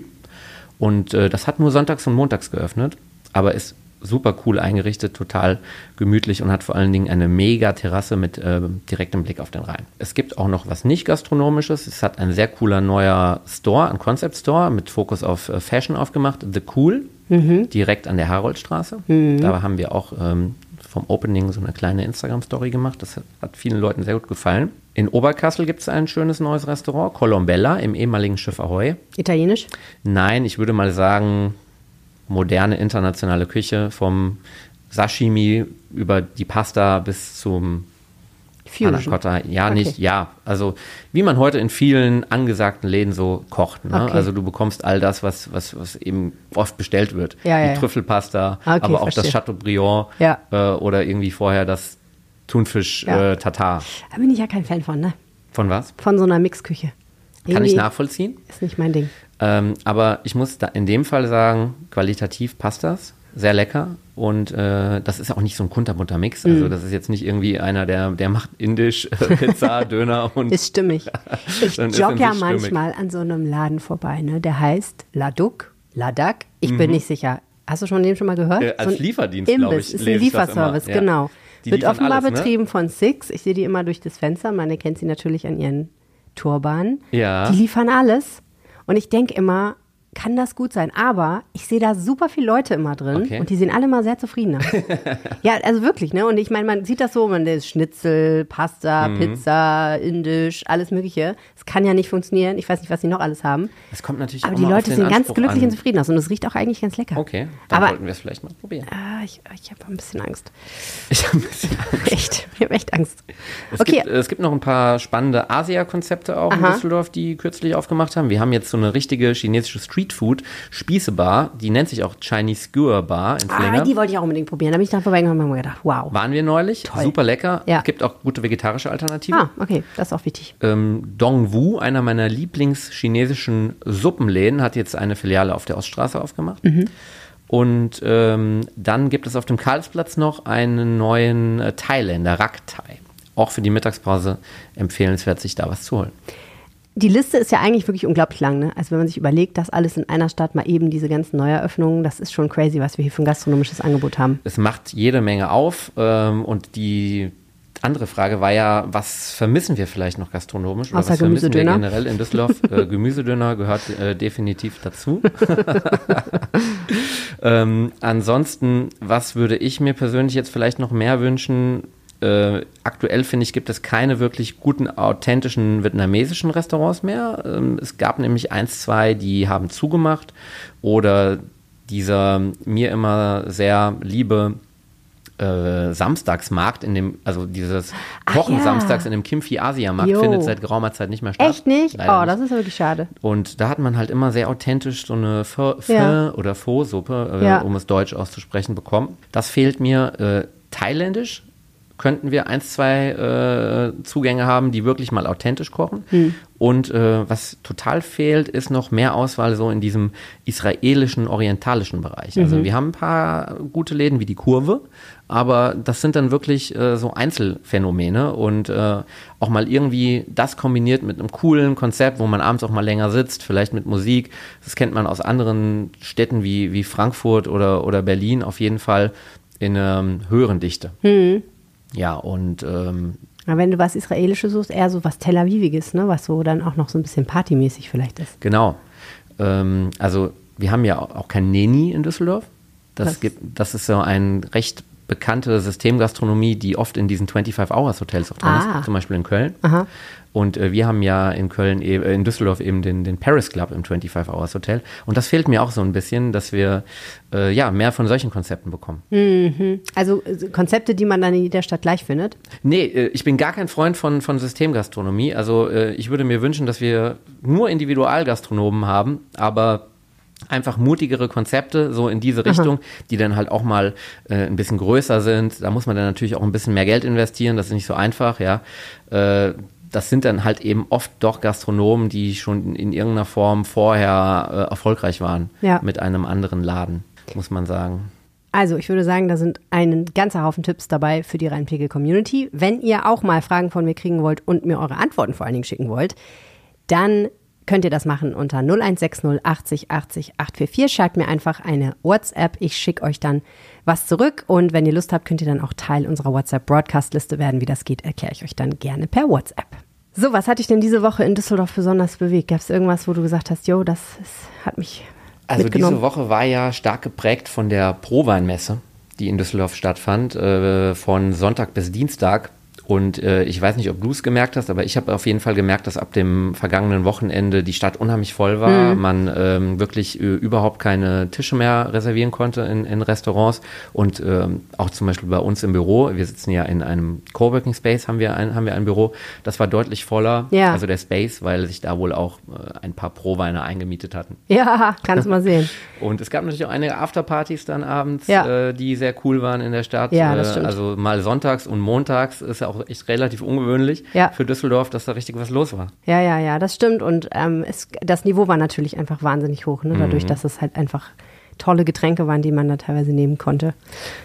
Und äh, das hat nur sonntags und montags geöffnet, aber ist super cool eingerichtet, total gemütlich und hat vor allen Dingen eine mega Terrasse mit äh, direktem Blick auf den Rhein. Es gibt auch noch was nicht gastronomisches. Es hat ein sehr cooler neuer Store, ein Concept Store mit Fokus auf äh, Fashion aufgemacht, The Cool, direkt an der Haroldstraße. Da haben wir auch ähm, vom Opening so eine kleine Instagram-Story gemacht. Das hat, hat vielen Leuten sehr gut gefallen. In Oberkassel gibt es ein schönes neues Restaurant, Colombella, im ehemaligen Schiff Ahoy. Italienisch? Nein, ich würde mal sagen, moderne internationale Küche vom Sashimi über die Pasta bis zum Panna Fusion. Cotta. Ja, Okay. nicht, ja. Also, wie man heute in vielen angesagten Läden so kocht. Ne? Okay. Also, du bekommst all das, was, was, was eben oft bestellt wird. Ja, die ja. Trüffelpasta, Ah, okay, aber auch das verstehe. Chateaubriand Ja. äh, oder irgendwie vorher das Thunfisch Ja. äh. Da bin ich ja kein Fan von, ne? Von was? Von so einer Mixküche. Kann Irgendwie ich nachvollziehen. Ist nicht mein Ding. Ähm, aber ich muss da in dem Fall sagen, qualitativ passt das. Sehr lecker. Und äh, das ist auch nicht so ein kunterbunter Mix. Also Mm. das ist jetzt nicht irgendwie einer, der, der macht Indisch, äh, Pizza, Döner und Ist stimmig. Ich jogge ja manchmal an so einem Laden vorbei, ne? Der heißt Laduk, Ladak. Ich bin nicht sicher. Hast du schon den schon mal gehört? Mhm. Äh, als so ein Lieferdienst, glaub Imbiss, ich, ist ein Lieferservice, ja. genau. Die Wird offenbar alles, ne? betrieben von Six. Ich sehe die immer durch das Fenster. Man erkennt sie natürlich an ihren Turbanen. Ja. Die liefern alles. Und ich denke immer, kann das gut sein? Aber ich sehe da super viele Leute immer drin Okay. und die sehen alle mal sehr zufrieden aus. ja, also wirklich, ne? Und ich meine, man sieht das so, man ist Schnitzel, Pasta, Mhm. Pizza, Indisch, alles Mögliche. Es kann ja nicht funktionieren. Ich weiß nicht, was sie noch alles haben. es kommt natürlich Aber auch die Leute sehen ganz Anspruch glücklich an. und zufrieden aus und es riecht auch eigentlich ganz lecker. Okay, dann Aber sollten wir es vielleicht mal probieren. ah, ich, ich habe ein bisschen Angst. Ich hab ein bisschen Echt, ich habe echt Angst. Es, okay, gibt, es gibt noch ein paar spannende Asia-Konzepte auch in Aha. Düsseldorf, die kürzlich aufgemacht haben. Wir haben jetzt so eine richtige chinesische Streetfood-Spießebar, die nennt sich auch Chinese Skewer Bar in ah, Flinger. die wollte ich auch unbedingt probieren. Da bin ich dann vorbeigegangen und habe mir gedacht, wow. Waren wir neulich, super lecker. Ja. Es gibt auch gute vegetarische Alternativen. Ah, okay, das ist auch wichtig. Ähm, Dongwu, einer meiner Lieblings-chinesischen Suppenläden, hat jetzt eine Filiale auf der Oststraße aufgemacht. Mhm. Und ähm, dann gibt es auf dem Karlsplatz noch einen neuen äh, Thailänder, Rak Thai. Auch für die Mittagspause empfehlenswert, sich da was zu holen. Die Liste ist ja eigentlich wirklich unglaublich lang. Ne? Also wenn man sich überlegt, dass alles in einer Stadt mal eben diese ganzen Neueröffnungen, das ist schon crazy, was wir hier für ein gastronomisches Angebot haben. Es macht jede Menge auf. Ähm, und die andere Frage war ja, was vermissen wir vielleicht noch gastronomisch? Oder Außer was vermissen wir generell in Düsseldorf? äh, Gemüsedöner gehört äh, definitiv dazu. ähm, ansonsten, was würde ich mir persönlich jetzt vielleicht noch mehr wünschen? Äh, aktuell finde ich, gibt es keine wirklich guten, authentischen vietnamesischen Restaurants mehr. Ähm, es gab nämlich eins, zwei, die haben zugemacht. Oder dieser mir immer sehr liebe äh, Samstagsmarkt in dem, also dieses Kochen ja. samstags in dem Kimfi Asia Markt Jo. findet seit geraumer Zeit nicht mehr statt. Echt nicht? Leider oh, das ist wirklich schade. und da hat man halt immer sehr authentisch so eine Pho, Pho Ja. oder Pho-Suppe, äh, Ja. um es deutsch auszusprechen, bekommen. Das fehlt mir. Äh, thailändisch könnten wir eins, zwei äh, Zugänge haben, die wirklich mal authentisch kochen. Hm. Und äh, was total fehlt, ist noch mehr Auswahl so in diesem israelischen, orientalischen Bereich. Also Mhm. wir haben ein paar gute Läden wie die Kurve, aber das sind dann wirklich äh, so Einzelfänomene und äh, auch mal irgendwie das kombiniert mit einem coolen Konzept, wo man abends auch mal länger sitzt, vielleicht mit Musik. Das kennt man aus anderen Städten wie, wie Frankfurt oder, oder Berlin auf jeden Fall in einer höheren Dichte. Ja, und ähm, Aber wenn du was Israelisches suchst, eher so was Tel Aviviges, ne? was so dann auch noch so ein bisschen partymäßig vielleicht ist. Genau. Ähm, also wir haben ja auch kein Neni in Düsseldorf. Das, Was? gibt, das ist so ein recht bekannte Systemgastronomie, die oft in diesen 25-Hours-Hotels auch drin Ah. ist, zum Beispiel in Köln. Aha. Und äh, wir haben ja in Köln, e- äh, in Düsseldorf eben den, den Paris Club im 25-Hours-Hotel. Und das fehlt mir auch so ein bisschen, dass wir äh, ja mehr von solchen Konzepten bekommen. Also äh, Konzepte, die man dann in jeder Stadt gleich findet. Nee, äh, ich bin gar kein Freund von, von Systemgastronomie. Also ich würde mir wünschen, dass wir nur Individualgastronomen haben, aber einfach mutigere Konzepte so in diese Richtung, die dann halt auch mal äh, ein bisschen größer sind. Da muss man dann natürlich auch ein bisschen mehr Geld investieren. Das ist nicht so einfach, ja. Äh, das sind dann halt eben oft doch Gastronomen, die schon in irgendeiner Form vorher äh, erfolgreich waren Ja. mit einem anderen Laden, muss man sagen. Also ich würde sagen, da sind ein ganzer Haufen Tipps dabei für die Rheinpegel-Community. Wenn ihr auch mal Fragen von mir kriegen wollt und mir eure Antworten vor allen Dingen schicken wollt, dann könnt ihr das machen unter 0160 80 80 844. Schreibt mir einfach eine WhatsApp. Ich schicke euch dann was zurück. Und wenn ihr Lust habt, könnt ihr dann auch Teil unserer WhatsApp-Broadcast-Liste werden. Wie das geht, erkläre ich euch dann gerne per WhatsApp. So, was hat dich denn diese Woche in Düsseldorf besonders bewegt? Gab es irgendwas, wo du gesagt hast, yo, das ist, hat mich Also mitgenommen? diese Woche war ja stark geprägt von der Proweinmesse, die in Düsseldorf stattfand, äh, von Sonntag bis Dienstag. Und äh, ich weiß nicht, ob du es gemerkt hast, aber ich habe auf jeden Fall gemerkt, dass ab dem vergangenen Wochenende die Stadt unheimlich voll war. Man ähm, wirklich äh, überhaupt keine Tische mehr reservieren konnte in, in Restaurants. Und ähm, auch zum Beispiel bei uns im Büro, wir sitzen ja in einem Coworking Space, haben wir ein, haben wir ein Büro, das war deutlich voller, Ja. also der Space, weil sich da wohl auch äh, ein paar Proweine eingemietet hatten. Ja, kannst mal sehen. Und es gab natürlich auch einige Afterpartys dann abends, Ja. äh, die sehr cool waren in der Stadt. Ja, das Äh, stimmt. Also mal sonntags und montags ist ja auch echt relativ ungewöhnlich Ja. für Düsseldorf, dass da richtig was los war. Ja, ja, ja, das stimmt. Und ähm, es, das Niveau war natürlich einfach wahnsinnig hoch, ne? dadurch, Mhm. dass es halt einfach tolle Getränke waren, die man da teilweise nehmen konnte.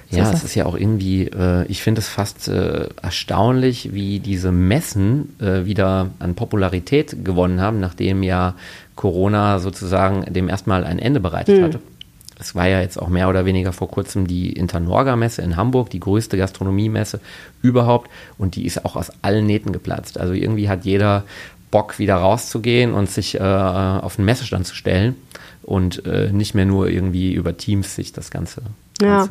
So ja, ist es das. ist ja auch irgendwie, äh, ich finde es fast äh, erstaunlich, wie diese Messen äh, wieder an Popularität gewonnen haben, nachdem ja Corona sozusagen dem erstmal ein Ende bereitet Hm. hatte. Es war ja jetzt auch mehr oder weniger vor kurzem die Internorga-Messe in Hamburg, die größte Gastronomiemesse überhaupt. Und die ist auch aus allen Nähten geplatzt. Also irgendwie hat jeder Bock, wieder rauszugehen und sich äh, auf den Messestand zu stellen und äh, nicht mehr nur irgendwie über Teams sich das Ganze Ja.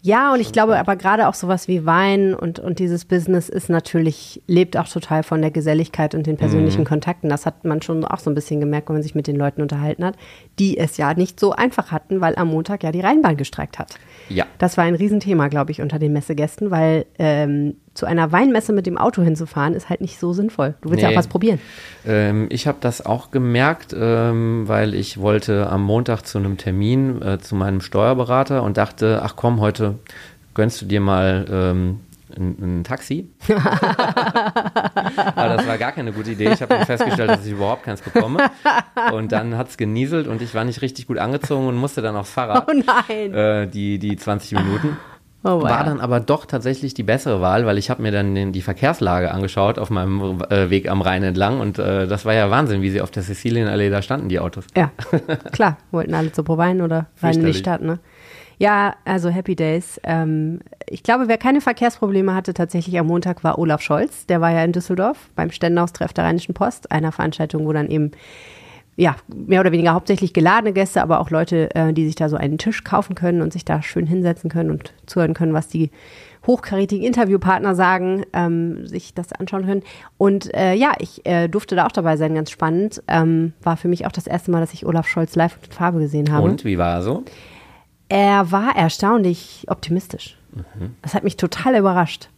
Ja, und ich glaube aber gerade auch sowas wie Wein und, und dieses Business ist natürlich, lebt auch total von der Geselligkeit und den persönlichen Mhm. Kontakten. Das hat man schon auch so ein bisschen gemerkt, wenn man sich mit den Leuten unterhalten hat, die es ja nicht so einfach hatten, weil am Montag ja die Rheinbahn gestreikt hat. Ja. Das war ein Riesenthema, glaube ich, unter den Messegästen, weil ähm, zu einer Weinmesse mit dem Auto hinzufahren ist halt nicht so sinnvoll. Du willst ja Nee. auch was probieren. Ähm, ich habe das auch gemerkt, ähm, weil ich wollte am Montag zu einem Termin äh, zu meinem Steuerberater und dachte, ach komm, heute gönnst du dir mal ähm, ein, ein Taxi. Aber das war gar keine gute Idee. Ich habe dann festgestellt, dass ich überhaupt keins bekomme. Und dann hat es genieselt und ich war nicht richtig gut angezogen und musste dann aufs Fahrrad. Oh nein. Äh, die, die 20 Minuten. Oh, wow. War dann aber doch tatsächlich die bessere Wahl, weil ich habe mir dann den, die Verkehrslage angeschaut auf meinem äh, Weg am Rhein entlang und äh, das war ja Wahnsinn, wie sie auf der Sizilienallee da standen, die Autos. Ja, klar, wollten alle zur Prowein oder rein in die. Stadt, ne? Ja, also Happy Days. Ähm, ich glaube, wer keine Verkehrsprobleme hatte tatsächlich am Montag war Olaf Scholz. Der war ja in Düsseldorf beim Ständeraustreff der Rheinischen Post, einer Veranstaltung, wo dann eben ja, mehr oder weniger hauptsächlich geladene Gäste, aber auch Leute, äh, die sich da so einen Tisch kaufen können und sich da schön hinsetzen können und zuhören können, was die hochkarätigen Interviewpartner sagen, ähm, sich das anschauen können. Und äh, ja, ich äh, durfte da auch dabei sein, ganz spannend. Ähm, war für mich auch das erste Mal, dass ich Olaf Scholz live in Farbe gesehen habe. Und wie war er so? Er war erstaunlich optimistisch. Das hat mich total überrascht.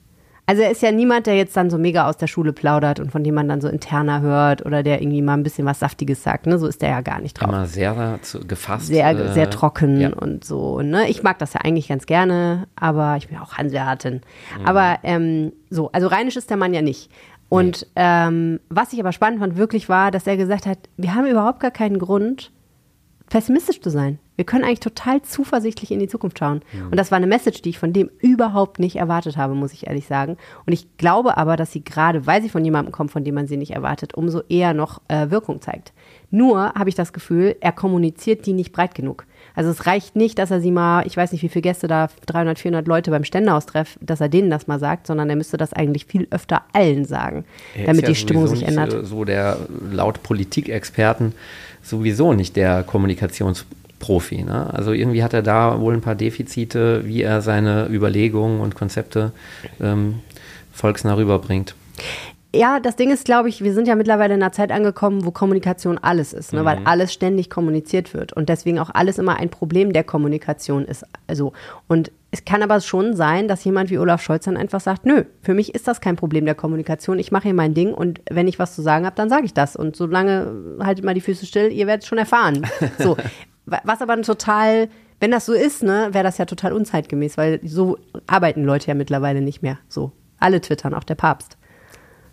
Also er ist ja niemand, der jetzt dann so mega aus der Schule plaudert und von dem man dann so interner hört oder der irgendwie mal ein bisschen was Saftiges sagt. Ne? So ist der ja gar nicht drauf. Immer sehr zu, gefasst. Sehr, äh, sehr trocken ja. und so. Ne? Ich mag das ja eigentlich ganz gerne, aber ich bin auch Hanseatin. Aber ähm, so, also rheinisch ist der Mann ja nicht. Und ähm, was ich aber spannend fand, wirklich war, dass er gesagt hat, wir haben überhaupt gar keinen Grund, pessimistisch zu sein. Wir können eigentlich total zuversichtlich in die Zukunft schauen. Mhm. Und das war eine Message, die ich von dem überhaupt nicht erwartet habe, muss ich ehrlich sagen. Und ich glaube aber, dass sie gerade, weil sie von jemandem kommt, von dem man sie nicht erwartet, umso eher noch äh, Wirkung zeigt. Nur habe ich das Gefühl, er kommuniziert die nicht breit genug. Also es reicht nicht, dass er sie mal, ich weiß nicht, wie viele Gäste da, 300, 400 Leute beim Ständeaustreff, dass er denen das mal sagt, sondern er müsste das eigentlich viel öfter allen sagen, Er damit ja die Stimmung sich ändert. So der laut Politikexperten sowieso nicht der Kommunikationsprofi. Ne? Also irgendwie hat er da wohl ein paar Defizite, wie er seine Überlegungen und Konzepte ähm, volksnah rüberbringt. Ja, das Ding ist, glaube ich, wir sind ja mittlerweile in einer Zeit angekommen, wo Kommunikation alles ist, ne? weil alles ständig kommuniziert wird und deswegen auch alles immer ein Problem der Kommunikation ist. Also, und es kann aber schon sein, dass jemand wie Olaf Scholz dann einfach sagt, nö, für mich ist das kein Problem der Kommunikation, ich mache hier mein Ding und wenn ich was zu sagen habe, dann sage ich das und solange haltet mal die Füße still, ihr werdet es schon erfahren. So, Wa- was aber total, wenn das so ist, ne, wäre das ja total unzeitgemäß, weil so arbeiten Leute ja mittlerweile nicht mehr. So, alle twittern, auch der Papst.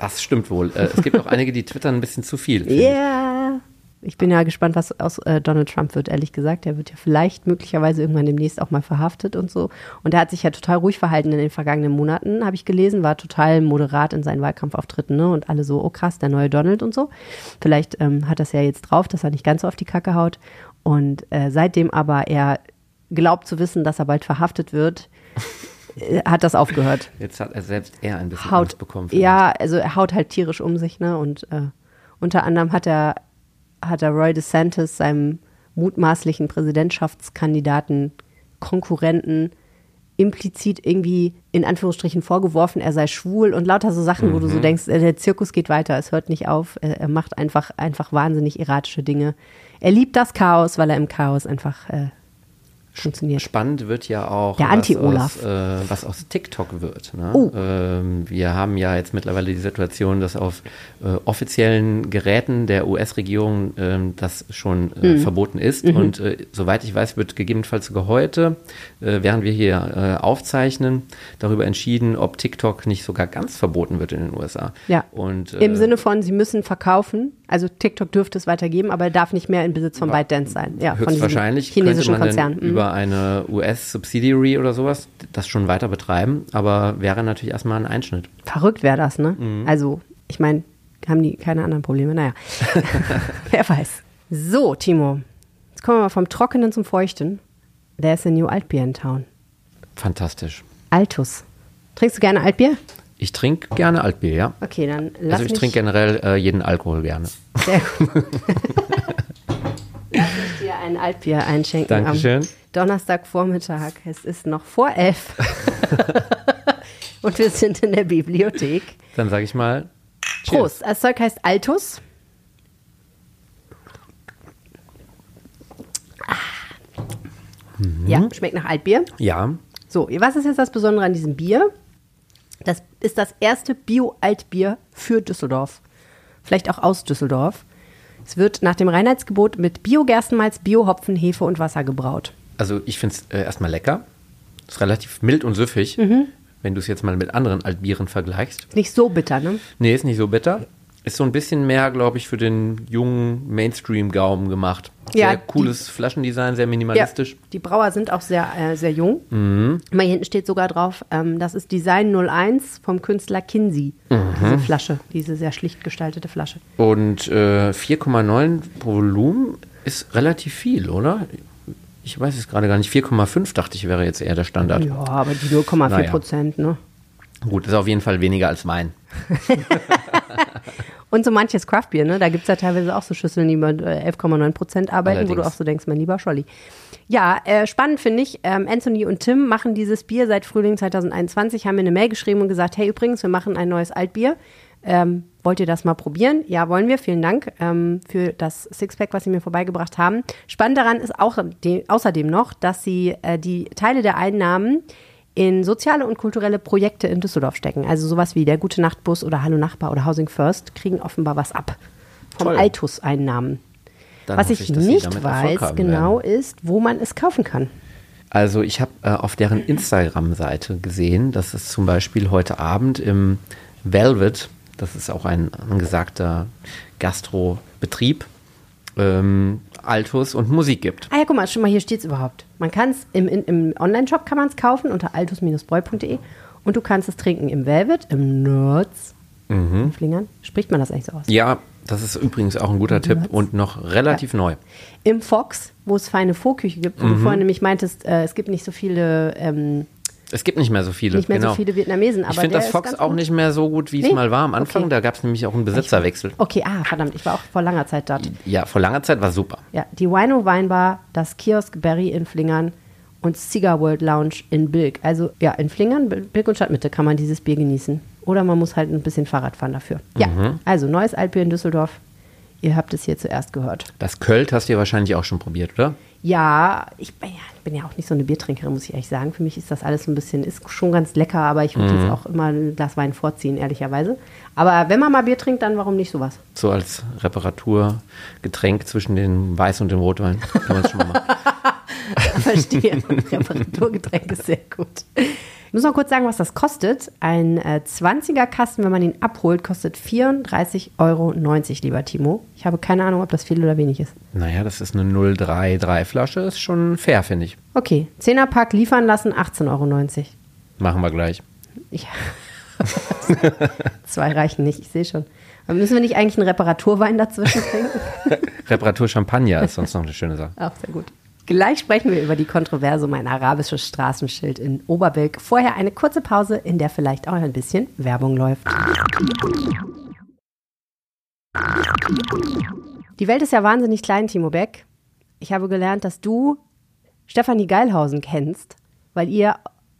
Das stimmt wohl. Äh, es gibt auch einige, die twittern ein bisschen zu viel. finde ich. Ja. Ich bin ja gespannt, was aus äh, Donald Trump wird, ehrlich gesagt. Er wird ja vielleicht möglicherweise irgendwann demnächst auch mal verhaftet und so. Und er hat sich ja total ruhig verhalten in den vergangenen Monaten, habe ich gelesen, war total moderat in seinen Wahlkampfauftritten, ne? Und alle so, oh krass, der neue Donald und so. Vielleicht ähm, hat das ja jetzt drauf, dass er nicht ganz so auf die Kacke haut. Und äh, seitdem aber er glaubt zu wissen, dass er bald verhaftet wird, hat das aufgehört Jetzt hat er selbst eher ein bisschen haut, Angst bekommen. ja, also er haut halt tierisch um sich, ne? Und äh, unter anderem hat er, hat er Roy DeSantis, seinem mutmaßlichen Präsidentschaftskandidaten, Konkurrenten, implizit irgendwie in Anführungsstrichen vorgeworfen, er sei schwul und lauter so Sachen, wo du so denkst, äh, der Zirkus geht weiter, es hört nicht auf, er, er macht einfach, einfach wahnsinnig erratische Dinge. Er liebt das Chaos, weil er im Chaos einfach äh, funktioniert. Spannend wird ja auch, Der was, aus, äh, was aus TikTok wird. Ne? Oh. Ähm, wir haben ja jetzt mittlerweile die Situation, dass auf äh, offiziellen Geräten der US-Regierung ähm, das schon äh, Mhm. verboten ist. Und äh, soweit ich weiß, wird gegebenenfalls sogar heute, äh, während wir hier äh, aufzeichnen, darüber entschieden, ob TikTok nicht sogar ganz verboten wird in den USA. Ja. Und, äh, Im Sinne von, sie müssen verkaufen. Also TikTok dürfte es weitergeben, aber er darf nicht mehr in Besitz von ByteDance sein. Ja, von diesem Höchstwahrscheinlich chinesischen Konzern. Mhm. Über eine US-Subsidiary oder sowas das schon weiter betreiben, aber wäre natürlich erstmal ein Einschnitt. Verrückt wäre das, ne? Mhm. Also, ich meine, haben die keine anderen Probleme? Naja, wer weiß. So, Timo, jetzt kommen wir mal vom Trockenen zum Feuchten. There's a new Altbier in town. Fantastisch. Altus. Trinkst du gerne Altbier? Ich trinke gerne Altbier, ja. Okay, dann lass Also ich trinke generell äh, jeden Alkohol gerne. Sehr gut. Dir ein Altbier einschenken Dankeschön. am Donnerstagvormittag. Es ist noch vor elf. Und wir sind in der Bibliothek. Dann sage ich mal Cheers. Prost. Das Zeug heißt Altus. Mhm. Ja, schmeckt nach Altbier. Ja, So, was ist jetzt das Besondere an diesem Bier? Das ist das erste Bio-Altbier für Düsseldorf. Vielleicht auch aus Düsseldorf. Es wird nach dem Reinheitsgebot mit Bio-Gerstenmalz, Bio-Hopfen, Hefe und Wasser gebraut. also ich finde es äh, erstmal lecker. Ist relativ mild und süffig, Mhm. wenn du es jetzt mal mit anderen Altbieren vergleichst. Ist nicht so bitter, ne? Nee, ist nicht so bitter. Ist so ein bisschen mehr, glaube ich, für den jungen Mainstream-Gaumen gemacht. Ja, Sehr cooles Flaschendesign, sehr minimalistisch. Ja, die Brauer sind auch sehr, äh, sehr jung. Mhm. Mal hier hinten steht sogar drauf, ähm, das ist Design 01 vom Künstler Kinsey. Mhm. Diese Flasche, diese sehr schlicht gestaltete Flasche. Und äh, 4,9 Volumen ist relativ viel, oder? Ich weiß es gerade gar nicht. 4,5 dachte ich, wäre jetzt eher der Standard. Ja, aber die 0,4 Naja. Prozent, ne? Gut, ist auf jeden Fall weniger als Wein. Und so manches Craftbier, ne? Da gibt es ja teilweise auch so Schüsseln, die mit äh, 11,9 Prozent arbeiten, wo du Allerdings. auch so denkst, mein lieber Scholli. Ja, äh, spannend finde ich. Ähm, Anthony und Tim machen dieses Bier seit Frühling 2021, haben mir eine Mail geschrieben und gesagt, hey, übrigens, wir machen ein neues Altbier. Ähm, wollt ihr das mal probieren? Ja, wollen wir. Vielen Dank ähm, für das Sixpack, was Sie mir vorbeigebracht haben. Spannend daran ist auch de außerdem noch, dass Sie äh, die Teile der Einnahmen in soziale und kulturelle Projekte in Düsseldorf stecken. Also sowas wie der Gute Nachtbus oder Hallo Nachbar oder Housing First kriegen offenbar was ab vom. Altus-Einnahmen. Was ich, Sie nicht weiß genau werden. ist, wo man es kaufen kann. Also ich habe äh, auf deren Instagram-Seite gesehen, dass es zum Beispiel heute Abend im Velvet Das ist auch ein angesagter Gastrobetrieb. Ähm, Altus und Musik gibt. Ah ja, guck mal, schon mal, hier steht es überhaupt. Man kann es im, im, Online-Shop kann man es kaufen unter altus-bräu.de und du kannst es trinken im Velvet, im Nerds, in Flingern. Spricht man das eigentlich so aus? Ja, das ist übrigens auch ein guter Tipp Nerds. und noch relativ neu. Im Fox, wo es feine Vorküche gibt, wo du vorhin nämlich meintest, äh, es gibt nicht so viele, ähm, Es gibt nicht mehr so viele. nicht mehr genau. so viele Vietnamesen. Aber ich finde das Fox auch nicht mehr so gut, wie es Nee? mal war am Anfang. Okay. Da gab es nämlich auch einen Besitzerwechsel. Okay, ah, verdammt, ich war auch vor langer Zeit dort. Ja, vor langer Zeit war super. Ja, die Wino Weinbar, das Kiosk Berry in Flingern und Cigar World Lounge in Bilk. Also ja, in Flingern, Bil- Bilk und Stadtmitte kann man dieses Bier genießen. Oder man muss halt ein bisschen Fahrrad fahren dafür. Ja, also neues Altbier in Düsseldorf. Ihr habt es hier zuerst gehört. Das Költ hast du ja wahrscheinlich auch schon probiert, oder? Ja, ich bin ja, bin ja auch nicht so eine Biertrinkerin, muss ich ehrlich sagen. Für mich ist das alles so ein bisschen, ist schon ganz lecker, aber ich würde jetzt auch immer ein Glas Wein vorziehen, ehrlicherweise. Aber wenn man mal Bier trinkt, dann warum nicht sowas? So als Reparaturgetränk zwischen dem Weiß und dem Rotwein. Kann man es schon mal machen. Verstehe. Reparaturgetränk ist sehr gut. Ich muss noch kurz sagen, was das kostet. Ein äh, 20er Kasten, wenn man ihn abholt, kostet 34,90 Euro, lieber Timo. Ich habe keine Ahnung, ob das viel oder wenig ist. Naja, das ist eine 033 Flasche. Ist schon fair, finde ich. Okay, 10er Pack liefern lassen, 18,90 Euro. Machen wir gleich. Ja. Zwei reichen nicht, ich sehe schon. Aber müssen wir nicht eigentlich einen Reparaturwein dazwischen trinken? Reparatur Champagner ist sonst noch eine schöne Sache. Auch sehr gut. Gleich sprechen wir über die Kontroverse um ein arabisches Straßenschild in Oberbilk. Vorher eine kurze Pause, in der vielleicht auch ein bisschen Werbung läuft. Die Welt ist ja wahnsinnig klein, Timo Beck. Ich habe gelernt, dass du Stefanie Geilhausen kennst, weil ihr,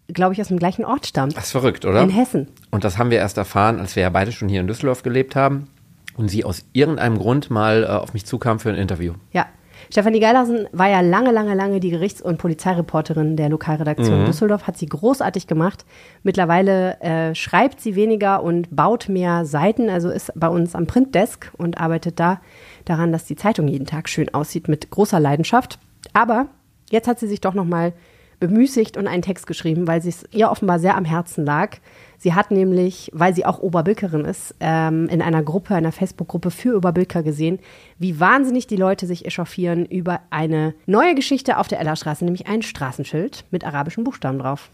glaube ich, aus dem gleichen Ort stammt. Das ist verrückt, oder? In Hessen. Und das haben wir erst erfahren, als wir ja beide schon hier in Düsseldorf gelebt haben und sie aus irgendeinem Grund mal äh, auf mich zukam für ein Interview. Ja. Stefanie Geilhausen war ja lange, lange, lange die Gerichts- und Polizeireporterin der Lokalredaktion Düsseldorf, hat sie großartig gemacht. Mittlerweile äh, schreibt sie weniger und baut mehr Seiten, also ist bei uns am Printdesk und arbeitet da daran, dass die Zeitung jeden Tag schön aussieht mit großer Leidenschaft. Aber jetzt hat sie sich doch noch mal bemüßigt und einen Text geschrieben, weil sie es ihr offenbar sehr am Herzen lag. Sie hat nämlich, weil sie auch Oberbilkerin ist, ähm, in einer Gruppe, einer Facebook-Gruppe für Oberbilker gesehen, wie wahnsinnig die Leute sich echauffieren über eine neue Geschichte auf der Ellerstraße, nämlich ein Straßenschild mit arabischen Buchstaben drauf.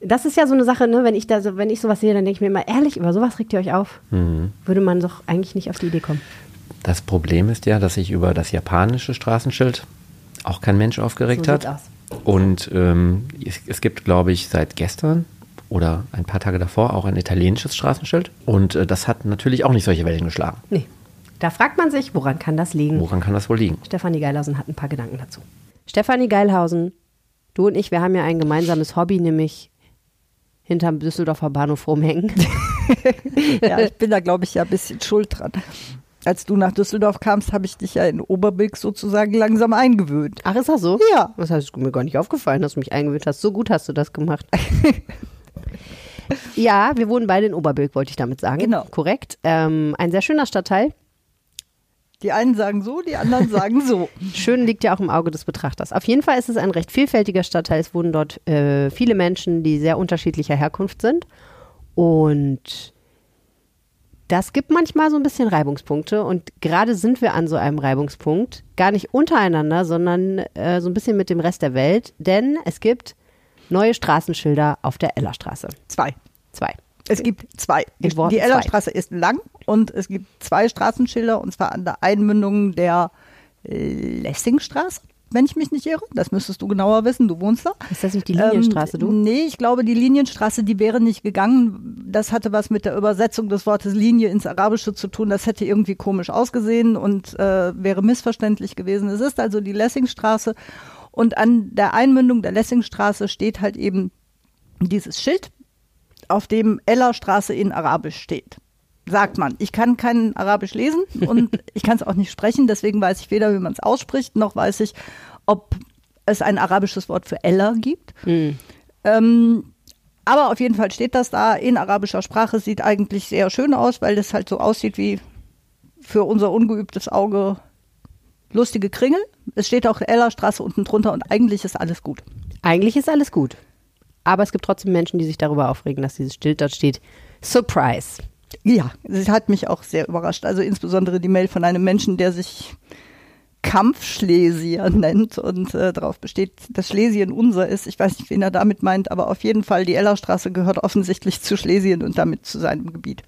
Das ist ja so eine Sache, ne? wenn ich da so, wenn ich sowas sehe, dann denke ich mir immer, ehrlich, über sowas regt ihr euch auf? Würde man doch eigentlich nicht auf die Idee kommen. Das Problem ist ja, dass sich über das japanische Straßenschild auch kein Mensch aufgeregt So hat. aus. Und ähm, es, es gibt, glaube ich, seit gestern oder ein paar Tage davor auch ein italienisches Straßenschild. Und äh, das hat natürlich auch nicht solche Wellen geschlagen. Nee. Da fragt man sich, woran kann das liegen? Woran kann das wohl liegen? Stefanie Geilhausen hat ein paar Gedanken dazu. Stefanie Geilhausen, du und ich, wir haben ja ein gemeinsames Hobby, nämlich hinterm Düsseldorfer Bahnhof rumhängen. Ja, ich bin da, glaube ich, ja ein bisschen schuld dran. Als du nach Düsseldorf kamst, habe ich dich ja in Oberbilk sozusagen langsam eingewöhnt. Ach, ist das so? Ja. Das heißt, mir gar nicht aufgefallen, dass du mich eingewöhnt hast. So gut hast du das gemacht. ja, wir wohnen beide in Oberbilk, wollte ich damit sagen. Genau. Korrekt. Ähm, ein sehr schöner Stadtteil. Die einen sagen so, die anderen sagen so. Schön liegt ja auch im Auge des Betrachters. Auf jeden Fall ist es ein recht vielfältiger Stadtteil. Es wohnen dort äh, viele Menschen, die sehr unterschiedlicher Herkunft sind. Und das gibt manchmal so ein bisschen Reibungspunkte. Und gerade sind wir an so einem Reibungspunkt. Gar nicht untereinander, sondern äh, so ein bisschen mit dem Rest der Welt. Denn es gibt neue Straßenschilder auf der Ellerstraße. Zwei. Zwei. Es gibt zwei. Die, die zwei. Ellerstraße ist lang und es gibt zwei Straßenschilder und zwar an der Einmündung der Lessingstraße, wenn ich mich nicht irre. Das müsstest du genauer wissen, du wohnst da. Ist das nicht die Linienstraße, ähm, du? Nee, ich glaube, die Linienstraße, die wäre nicht gegangen. Das hatte was mit der Übersetzung des Wortes Linie ins Arabische zu tun. Das hätte irgendwie komisch ausgesehen und äh, wäre missverständlich gewesen. Es ist also die Lessingstraße und an der Einmündung der Lessingstraße steht halt eben dieses Schild, auf dem Ellerstraße in Arabisch steht. Sagt man. Ich kann kein Arabisch lesen und ich kann es auch nicht sprechen, deswegen weiß ich weder, wie man es ausspricht, noch weiß ich, ob es ein arabisches Wort für Eller gibt. Ähm, aber auf jeden Fall steht das da in arabischer Sprache, sieht eigentlich sehr schön aus, weil das halt so aussieht wie für unser ungeübtes Auge lustige Kringel. Es steht auch Ellerstraße unten drunter und eigentlich ist alles gut. Eigentlich ist alles gut. Aber es gibt trotzdem Menschen, die sich darüber aufregen, dass dieses Schild dort steht. Surprise. Ja, es hat mich auch sehr überrascht. Also insbesondere die Mail von einem Menschen, der sich Kampfschlesier nennt und äh, darauf besteht, dass Schlesien unser ist. Ich weiß nicht, wen er damit meint, aber auf jeden Fall, die Ellerstraße gehört offensichtlich zu Schlesien und damit zu seinem Gebiet.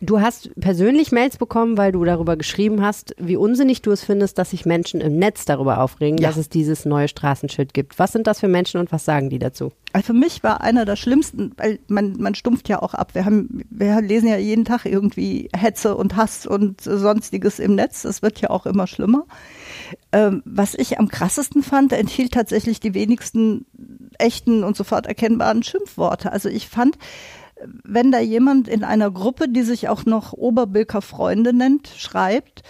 Du hast persönlich Mails bekommen, weil du darüber geschrieben hast, wie unsinnig du es findest, dass sich Menschen im Netz darüber aufregen, ja. dass es dieses neue Straßenschild gibt. Was sind das für Menschen und was sagen die dazu? Also für mich war einer der schlimmsten, weil man, man stumpft ja auch ab. Wir haben, wir lesen ja jeden Tag irgendwie Hetze und Hass und sonstiges im Netz. Das wird ja auch immer schlimmer. Ähm, was ich am krassesten fand, enthielt tatsächlich die wenigsten echten und sofort erkennbaren Schimpfworte. Also ich fand, wenn da jemand in einer Gruppe, die sich auch noch Oberbilker Freunde nennt, schreibt,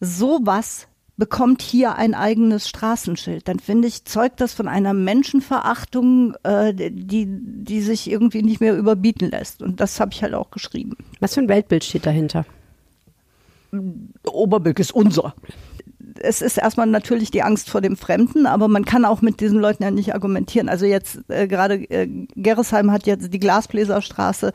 sowas bekommt hier ein eigenes Straßenschild, dann finde ich, zeugt das von einer Menschenverachtung, äh, die, die sich irgendwie nicht mehr überbieten lässt. Und das habe ich halt auch geschrieben. Was für ein Weltbild steht dahinter? Oberbilk ist unser es ist erstmal natürlich die Angst vor dem Fremden, aber man kann auch mit diesen Leuten ja nicht argumentieren. Also jetzt äh, gerade äh, Gerresheim hat jetzt die Glasbläserstraße.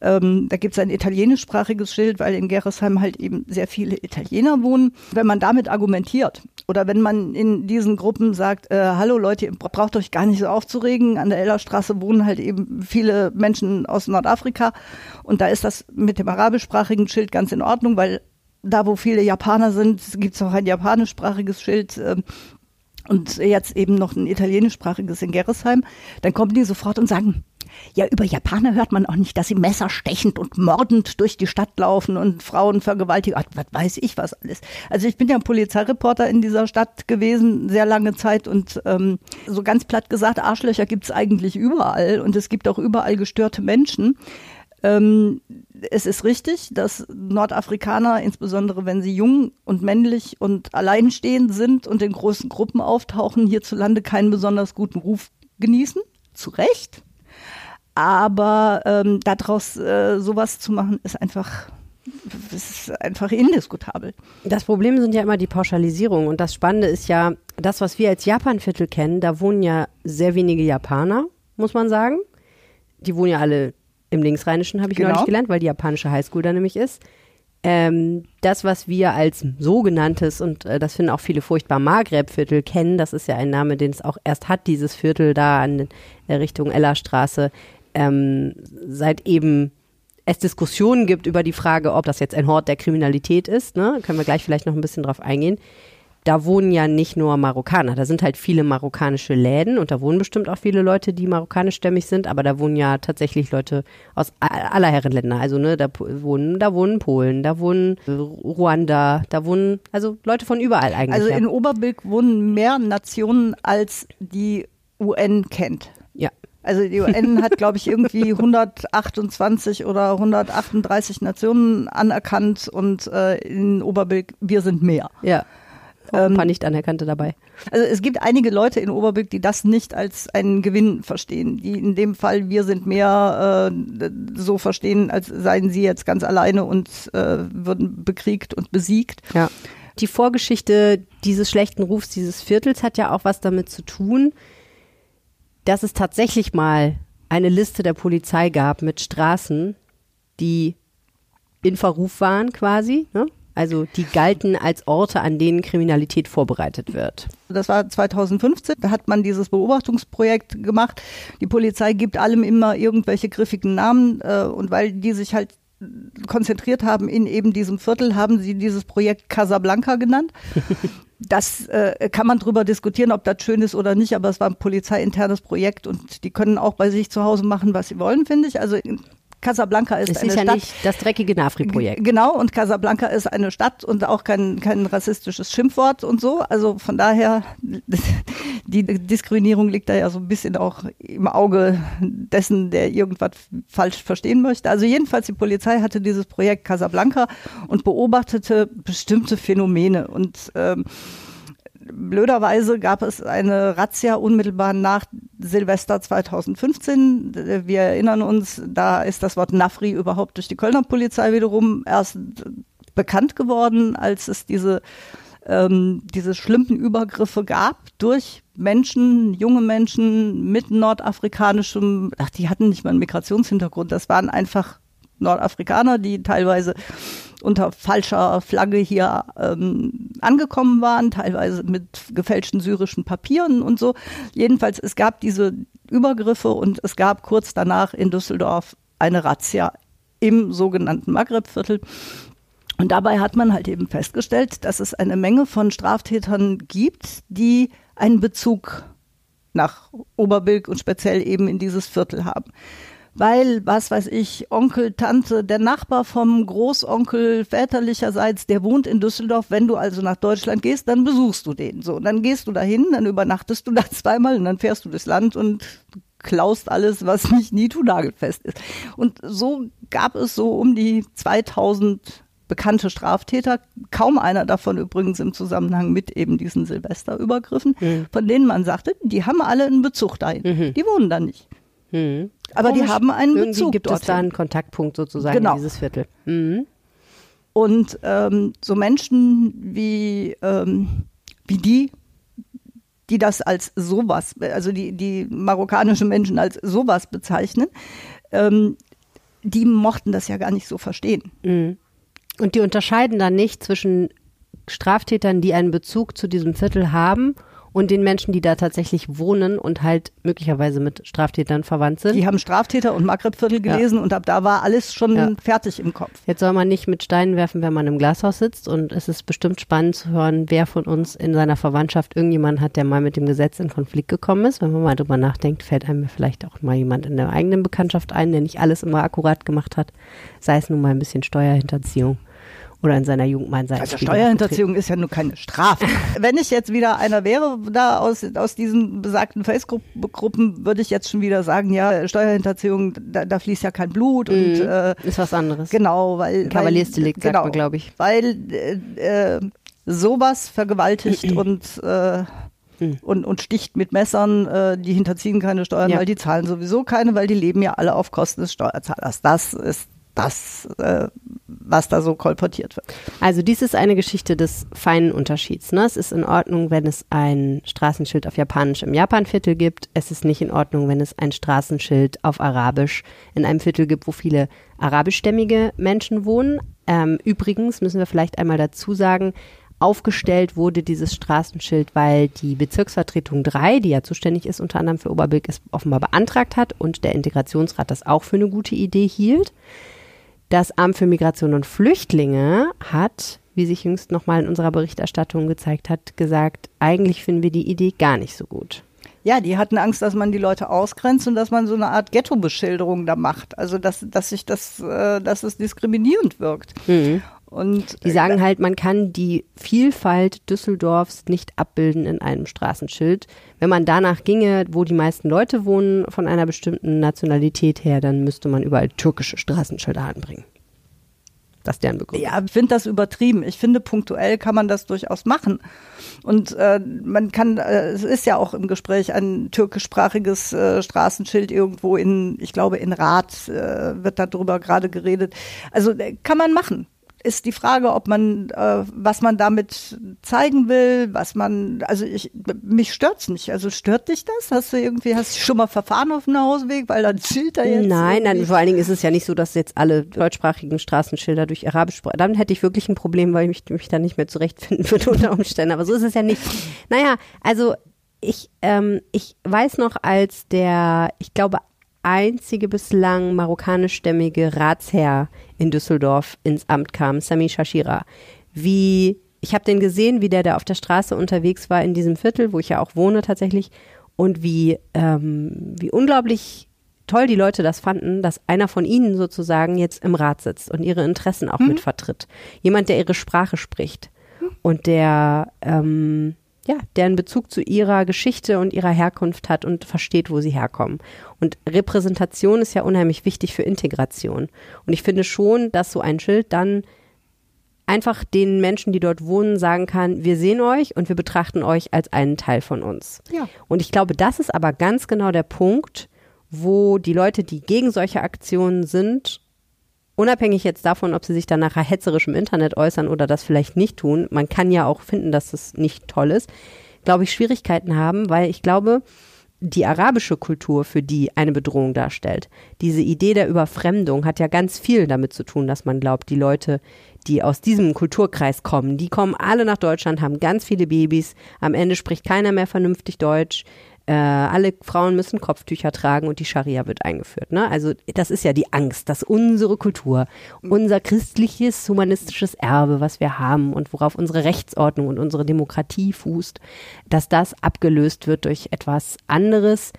Ähm, da gibt es ein italienischsprachiges Schild, weil in Gerresheim halt eben sehr viele Italiener wohnen. Wenn man damit argumentiert oder wenn man in diesen Gruppen sagt, äh, hallo Leute, ihr braucht euch gar nicht so aufzuregen, an der Ellerstraße wohnen halt eben viele Menschen aus Nordafrika und da ist das mit dem arabischsprachigen Schild ganz in Ordnung, weil da, wo viele Japaner sind, gibt es auch ein japanischsprachiges Schild. Ähm, und jetzt eben noch ein italienischsprachiges in Gerresheim, dann kommen die sofort und sagen, ja, über Japaner hört man auch nicht, dass sie messerstechend und mordend durch die Stadt laufen und Frauen vergewaltigen. Ach, was weiß ich was alles. Also ich bin ja Polizeireporter in dieser Stadt gewesen, sehr lange Zeit und ähm, so ganz platt gesagt, Arschlöcher gibt's eigentlich überall und es gibt auch überall gestörte Menschen. Ähm, es ist richtig, dass Nordafrikaner, insbesondere wenn sie jung und männlich und alleinstehend sind und in großen Gruppen auftauchen, hierzulande keinen besonders guten Ruf genießen. Zu Recht. Aber ähm, daraus äh, sowas zu machen, ist einfach das ist einfach indiskutabel. Das Problem sind ja immer die Pauschalisierung. Und das Spannende ist ja, das, was wir als Japanviertel kennen, da wohnen ja sehr wenige Japaner, muss man sagen. Die wohnen ja alle im Linksrheinischen habe ich genau. neulich gelernt, weil die japanische Highschool da nämlich ist. Ähm, das, was wir als sogenanntes, und äh, das finden auch viele furchtbar Maghreb-Viertel kennen, das ist ja ein Name, den es auch erst hat, dieses Viertel da an der Richtung Ellerstraße, ähm, seit eben es Diskussionen gibt über die Frage, ob das jetzt ein Hort der Kriminalität ist, ne? können wir gleich vielleicht noch ein bisschen drauf eingehen da wohnen ja nicht nur Marokkaner, da sind halt viele marokkanische Läden und da wohnen bestimmt auch viele Leute, die marokkanischstämmig sind, aber da wohnen ja tatsächlich Leute aus aller Herrenländer. Also ne, da wohnen, da wohnen Polen, da wohnen Ruanda, da wohnen also Leute von überall eigentlich. Also in Oberbilk wohnen mehr Nationen als die UN kennt. Ja. Also die UN hat, glaube ich, irgendwie 128 oder 138 Nationen anerkannt und äh, in Oberbilk, wir sind mehr. Ja ein ähm, paar nicht anerkannte dabei. Also es gibt einige Leute in Oberbilk, die das nicht als einen Gewinn verstehen, die in dem Fall wir sind mehr äh, so verstehen, als seien sie jetzt ganz alleine und äh, würden bekriegt und besiegt. Ja. Die Vorgeschichte dieses schlechten Rufs dieses Viertels hat ja auch was damit zu tun, dass es tatsächlich mal eine Liste der Polizei gab mit Straßen, die in Verruf waren quasi. Ne? Also die galten als Orte, an denen Kriminalität vorbereitet wird. Das war 2015, da hat man dieses Beobachtungsprojekt gemacht. Die Polizei gibt allem immer irgendwelche griffigen Namen äh, und weil die sich halt konzentriert haben in eben diesem Viertel, haben sie dieses Projekt Casablanca genannt. Das äh, kann man drüber diskutieren, ob das schön ist oder nicht, aber es war ein polizeiinternes Projekt und die können auch bei sich zu Hause machen, was sie wollen, finde ich. Also Casablanca ist, es eine ist ja Stadt. nicht das dreckige Nafri-Projekt. Genau, und Casablanca ist eine Stadt und auch kein, kein rassistisches Schimpfwort und so. Also von daher, die Diskriminierung liegt da ja so ein bisschen auch im Auge dessen, der irgendwas falsch verstehen möchte. Also jedenfalls, die Polizei hatte dieses Projekt Casablanca und beobachtete bestimmte Phänomene und ähm, blöderweise gab es eine Razzia unmittelbar nach Silvester 2015. Wir erinnern uns, da ist das Wort Nafri überhaupt durch die Kölner Polizei wiederum erst bekannt geworden, als es diese, ähm, diese schlimmen Übergriffe gab durch Menschen, junge Menschen mit nordafrikanischem, ach, die hatten nicht mal einen Migrationshintergrund, das waren einfach Nordafrikaner, die teilweise unter falscher Flagge hier ähm, angekommen waren, teilweise mit gefälschten syrischen Papieren und so. Jedenfalls, es gab diese Übergriffe und es gab kurz danach in Düsseldorf eine Razzia im sogenannten Maghreb-Viertel. Und dabei hat man halt eben festgestellt, dass es eine Menge von Straftätern gibt, die einen Bezug nach Oberbilk und speziell eben in dieses Viertel haben. Weil, was weiß ich, Onkel, Tante, der Nachbar vom Großonkel väterlicherseits, der wohnt in Düsseldorf. Wenn du also nach Deutschland gehst, dann besuchst du den. So, und dann gehst du dahin, dann übernachtest du da zweimal und dann fährst du das Land und klaust alles, was nicht nietulagelfest ist. Und so gab es so um die 2000 bekannte Straftäter, kaum einer davon übrigens im Zusammenhang mit eben diesen Silvesterübergriffen, mhm. von denen man sagte, die haben alle einen Bezug dahin. Mhm. Die wohnen da nicht. Mhm. Aber Komisch. die haben einen Irgendwie Bezug gibt dorthin. es da einen Kontaktpunkt sozusagen genau. in dieses Viertel. Mhm. Und ähm, so Menschen wie, ähm, wie die, die das als sowas, also die, die marokkanischen Menschen als sowas bezeichnen, ähm, die mochten das ja gar nicht so verstehen. Mhm. Und die unterscheiden dann nicht zwischen Straftätern, die einen Bezug zu diesem Viertel haben und den Menschen, die da tatsächlich wohnen und halt möglicherweise mit Straftätern verwandt sind. Die haben Straftäter und Maghreb-Viertel gelesen ja. und ab da war alles schon ja. fertig im Kopf. Jetzt soll man nicht mit Steinen werfen, wenn man im Glashaus sitzt und es ist bestimmt spannend zu hören, wer von uns in seiner Verwandtschaft irgendjemand hat, der mal mit dem Gesetz in Konflikt gekommen ist. Wenn man mal drüber nachdenkt, fällt einem vielleicht auch mal jemand in der eigenen Bekanntschaft ein, der nicht alles immer akkurat gemacht hat, sei es nun mal ein bisschen Steuerhinterziehung oder in seiner Jugend mein sein. Also Steuerhinterziehung ist ja nur keine Strafe. Wenn ich jetzt wieder einer wäre da aus, aus diesen besagten Facebook-Gruppen, würde ich jetzt schon wieder sagen, ja, Steuerhinterziehung, da, da fließt ja kein Blut und mhm. äh, ist was anderes. Genau, weil Kavaliersdelikt genau, sagt man, glaube ich. Weil äh, äh, sowas vergewaltigt und äh, hm. und, und sticht mit Messern, äh, die hinterziehen keine Steuern, ja. weil die zahlen sowieso keine, weil die leben ja alle auf Kosten des Steuerzahlers. Das ist das, äh, was da so kolportiert wird. Also dies ist eine Geschichte des feinen Unterschieds. Ne? Es ist in Ordnung, wenn es ein Straßenschild auf Japanisch im Japanviertel gibt. Es ist nicht in Ordnung, wenn es ein Straßenschild auf Arabisch in einem Viertel gibt, wo viele arabischstämmige Menschen wohnen. Ähm, übrigens müssen wir vielleicht einmal dazu sagen, aufgestellt wurde dieses Straßenschild, weil die Bezirksvertretung 3, die ja zuständig ist unter anderem für Oberbilk, es offenbar beantragt hat und der Integrationsrat das auch für eine gute Idee hielt. Das Amt für Migration und Flüchtlinge hat, wie sich jüngst nochmal in unserer Berichterstattung gezeigt hat, gesagt, eigentlich finden wir die Idee gar nicht so gut. Ja, die hatten Angst, dass man die Leute ausgrenzt und dass man so eine Art Ghetto-Beschilderung da macht. Also dass, dass sich das, äh, dass es diskriminierend wirkt. Mhm. Und die sagen halt, man kann die Vielfalt Düsseldorfs nicht abbilden in einem Straßenschild. Wenn man danach ginge, wo die meisten Leute wohnen, von einer bestimmten Nationalität her, dann müsste man überall türkische Straßenschilder anbringen. Das deren Begründung. Ja, ich finde das übertrieben. Ich finde, punktuell kann man das durchaus machen. Und äh, man kann, äh, es ist ja auch im Gespräch ein türkischsprachiges äh, Straßenschild irgendwo in, ich glaube, in Rath äh, wird darüber gerade geredet. Also äh, kann man machen ist die Frage, ob man, äh, was man damit zeigen will, was man, also ich, mich stört's nicht. Also stört dich das? Hast du irgendwie, hast du schon mal verfahren auf dem Nachhausweg, weil dann zählt er jetzt? Nein, nein, vor allen Dingen ist es ja nicht so, dass jetzt alle deutschsprachigen Straßenschilder durch Arabisch, dann hätte ich wirklich ein Problem, weil ich mich, mich dann nicht mehr zurechtfinden würde unter Umständen. Aber so ist es ja nicht. Naja, also ich, ähm, ich weiß noch, als der, ich glaube, einzige bislang marokkanischstämmige Ratsherr in Düsseldorf ins Amt kam, Sami Shashira. Wie, ich habe den gesehen, wie der da auf der Straße unterwegs war in diesem Viertel, wo ich ja auch wohne tatsächlich, und wie, ähm, wie unglaublich toll die Leute das fanden, dass einer von ihnen sozusagen jetzt im Rat sitzt und ihre Interessen auch mhm. mitvertritt. Jemand, der ihre Sprache spricht und der ähm, ja, der einen Bezug zu ihrer Geschichte und ihrer Herkunft hat und versteht, wo sie herkommen. Und Repräsentation ist ja unheimlich wichtig für Integration. Und ich finde schon, dass so ein Schild dann einfach den Menschen, die dort wohnen, sagen kann, wir sehen euch und wir betrachten euch als einen Teil von uns. Ja. Und ich glaube, das ist aber ganz genau der Punkt, wo die Leute, die gegen solche Aktionen sind unabhängig jetzt davon, ob sie sich dann nachher hetzerisch im Internet äußern oder das vielleicht nicht tun, man kann ja auch finden, dass das nicht toll ist, glaube ich, Schwierigkeiten haben, weil ich glaube, die arabische Kultur für die eine Bedrohung darstellt. Diese Idee der Überfremdung hat ja ganz viel damit zu tun, dass man glaubt, die Leute, die aus diesem Kulturkreis kommen, die kommen alle nach Deutschland, haben ganz viele Babys, am Ende spricht keiner mehr vernünftig Deutsch, äh, alle Frauen müssen Kopftücher tragen und die Scharia wird eingeführt. Ne? Also das ist ja die Angst, dass unsere Kultur, unser christliches, humanistisches Erbe, was wir haben und worauf unsere Rechtsordnung und unsere Demokratie fußt, dass das abgelöst wird durch etwas anderes,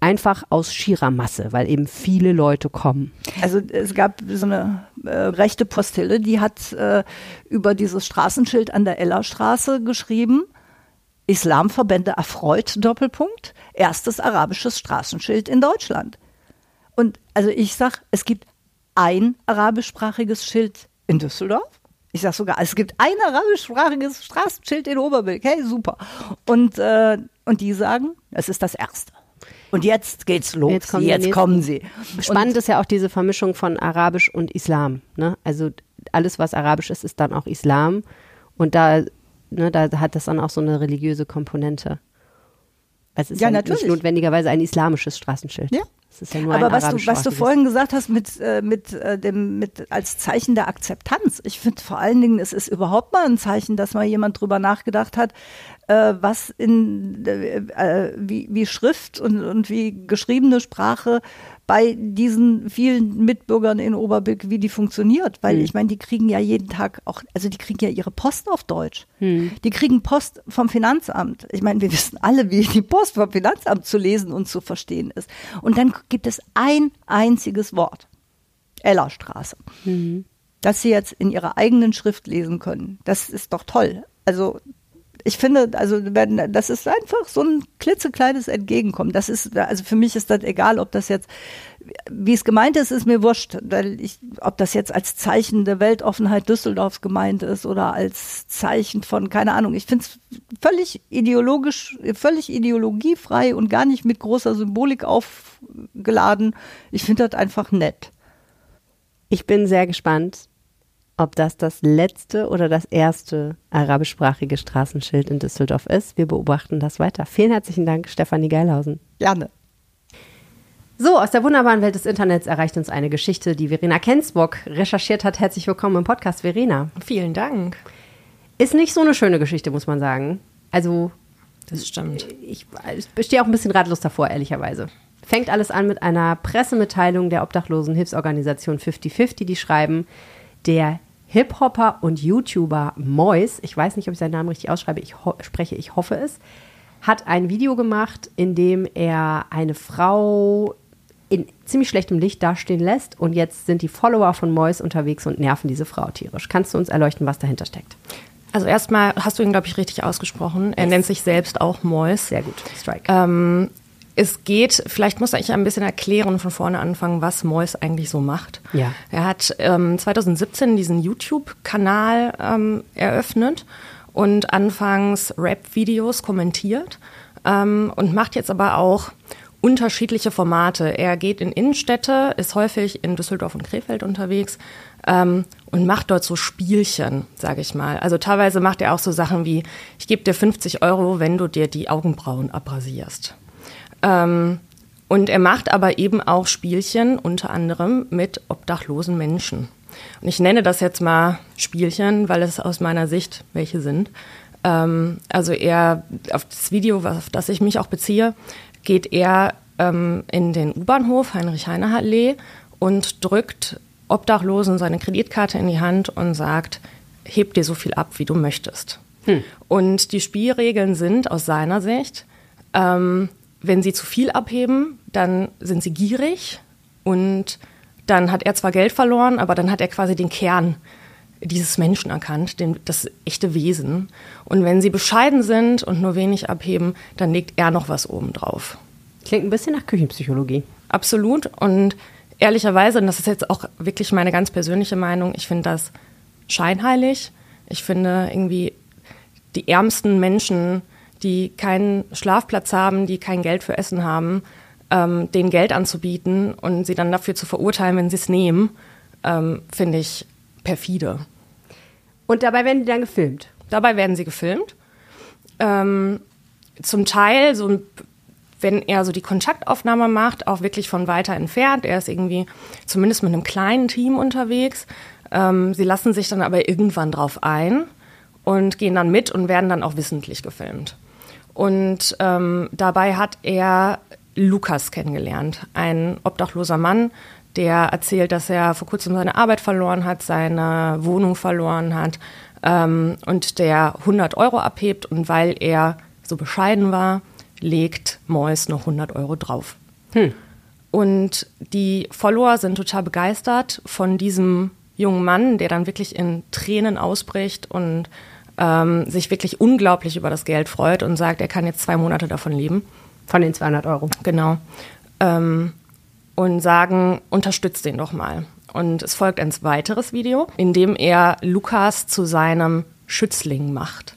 einfach aus schierer Masse, weil eben viele Leute kommen. Also es gab so eine äh, rechte Postille, die hat äh, über dieses Straßenschild an der Ellerstraße geschrieben, Islamverbände erfreut, Doppelpunkt, erstes arabisches Straßenschild in Deutschland. Und also ich sag, es gibt ein arabischsprachiges Schild in Düsseldorf. Ich sag sogar, es gibt ein arabischsprachiges Straßenschild in Oberbilk. Hey, super. Und, äh, und die sagen, es ist das erste. Und jetzt geht's los. Jetzt kommen, jetzt kommen sie. Spannend und, ist ja auch diese Vermischung von Arabisch und Islam. Ne? Also alles, was Arabisch ist, ist dann auch Islam. Und da ne, da hat das dann auch so eine religiöse Komponente. Es ist ja, ja natürlich. nicht notwendigerweise ein islamisches Straßenschild. Ja. Ja Aber was du, was du vorhin gesagt hast mit, äh, mit, äh, dem, mit als Zeichen der Akzeptanz, ich finde vor allen Dingen, es ist überhaupt mal ein Zeichen, dass mal jemand drüber nachgedacht hat, äh, was in wie, wie Schrift und, und wie geschriebene Sprache bei diesen vielen Mitbürgern in Oberbilk, wie die funktioniert. Weil hm. ich meine, die kriegen ja jeden Tag auch, also die kriegen ja ihre Post auf Deutsch. Hm. Die kriegen Post vom Finanzamt. Ich meine, wir wissen alle, wie die Post vom Finanzamt zu lesen und zu verstehen ist. Und dann gibt es ein einziges Wort. Ellerstraße. Hm. Das sie jetzt in ihrer eigenen Schrift lesen können. Das ist doch toll. Also ich finde, also wenn, das ist einfach so ein klitzekleines Entgegenkommen. Das ist, also für mich ist das egal, ob das jetzt, wie es gemeint ist, ist mir wurscht, weil ich, ob das jetzt als Zeichen der Weltoffenheit Düsseldorfs gemeint ist oder als Zeichen von, keine Ahnung, ich finde es völlig ideologisch, völlig ideologiefrei und gar nicht mit großer Symbolik aufgeladen. Ich finde das einfach nett. Ich bin sehr gespannt, ob das das letzte oder das erste arabischsprachige Straßenschild in Düsseldorf ist. Wir beobachten das weiter. Vielen herzlichen Dank, Stefanie Geilhausen. Gerne. So, aus der wunderbaren Welt des Internets erreicht uns eine Geschichte, die Verena Kensbock recherchiert hat. Herzlich willkommen im Podcast, Verena. Vielen Dank. Ist nicht so eine schöne Geschichte, muss man sagen. Also, das stimmt. Ich, ich stehe auch ein bisschen ratlos davor, ehrlicherweise. Fängt alles an mit einer Pressemitteilung der obdachlosen Hilfsorganisation 5050, die schreiben, der Hip-Hopper und YouTuber Mois, ich weiß nicht, ob ich seinen Namen richtig ausschreibe, ich spreche, ich hoffe es, hat ein Video gemacht, in dem er eine Frau in ziemlich schlechtem Licht dastehen lässt und jetzt sind die Follower von Mois unterwegs und nerven diese Frau tierisch. Kannst du uns erleuchten, was dahinter steckt? Also erstmal hast du ihn, glaube ich, richtig ausgesprochen. Er yes. nennt sich selbst auch Mois. Sehr gut, Strike. Ähm, es geht, vielleicht muss ich ein bisschen erklären von vorne anfangen, was Mois eigentlich so macht. Ja. Er hat ähm, 2017 diesen YouTube-Kanal ähm, eröffnet und anfangs Rap-Videos kommentiert ähm, und macht jetzt aber auch unterschiedliche Formate. Er geht in Innenstädte, ist häufig in Düsseldorf und Krefeld unterwegs ähm, und macht dort so Spielchen, sage ich mal. Also teilweise macht er auch so Sachen wie, ich gebe dir 50 Euro, wenn du dir die Augenbrauen abrasierst. Ähm, und er macht aber eben auch Spielchen, unter anderem mit obdachlosen Menschen. Und ich nenne das jetzt mal Spielchen, weil es aus meiner Sicht welche sind. Ähm, also er, auf das Video, auf das ich mich auch beziehe, geht er ähm, in den U-Bahnhof Heinrich-Heine-Allee und drückt Obdachlosen seine Kreditkarte in die Hand und sagt, heb dir so viel ab, wie du möchtest. Hm. Und die Spielregeln sind aus seiner Sicht, ähm, wenn sie zu viel abheben, dann sind sie gierig und dann hat er zwar Geld verloren, aber dann hat er quasi den Kern dieses Menschen erkannt, den, das echte Wesen. Und wenn sie bescheiden sind und nur wenig abheben, dann legt er noch was oben drauf. Klingt ein bisschen nach Küchenpsychologie. Absolut. Und ehrlicherweise, und das ist jetzt auch wirklich meine ganz persönliche Meinung, ich finde das scheinheilig. Ich finde irgendwie die ärmsten Menschen die keinen Schlafplatz haben, die kein Geld für Essen haben, ähm, denen Geld anzubieten und sie dann dafür zu verurteilen, wenn sie es nehmen, ähm, finde ich perfide. Und dabei werden die dann gefilmt? Dabei werden sie gefilmt. Ähm, zum Teil so wenn er so die Kontaktaufnahme macht, auch wirklich von weiter entfernt. Er ist irgendwie zumindest mit einem kleinen Team unterwegs. Ähm, sie lassen sich dann aber irgendwann drauf ein und gehen dann mit und werden dann auch wissentlich gefilmt. Und ähm, dabei hat er Lukas kennengelernt, ein obdachloser Mann, der erzählt, dass er vor kurzem seine Arbeit verloren hat, seine Wohnung verloren hat ähm, und der 100 Euro abhebt und weil er so bescheiden war, legt Mois noch 100 Euro drauf. Hm. Und die Follower sind total begeistert von diesem jungen Mann, der dann wirklich in Tränen ausbricht und ähm, sich wirklich unglaublich über das Geld freut und sagt, er kann jetzt zwei Monate davon leben. Von den 200 Euro. Genau. Ähm, und sagen, unterstützt den doch mal. Und es folgt ein weiteres Video, in dem er Lukas zu seinem Schützling macht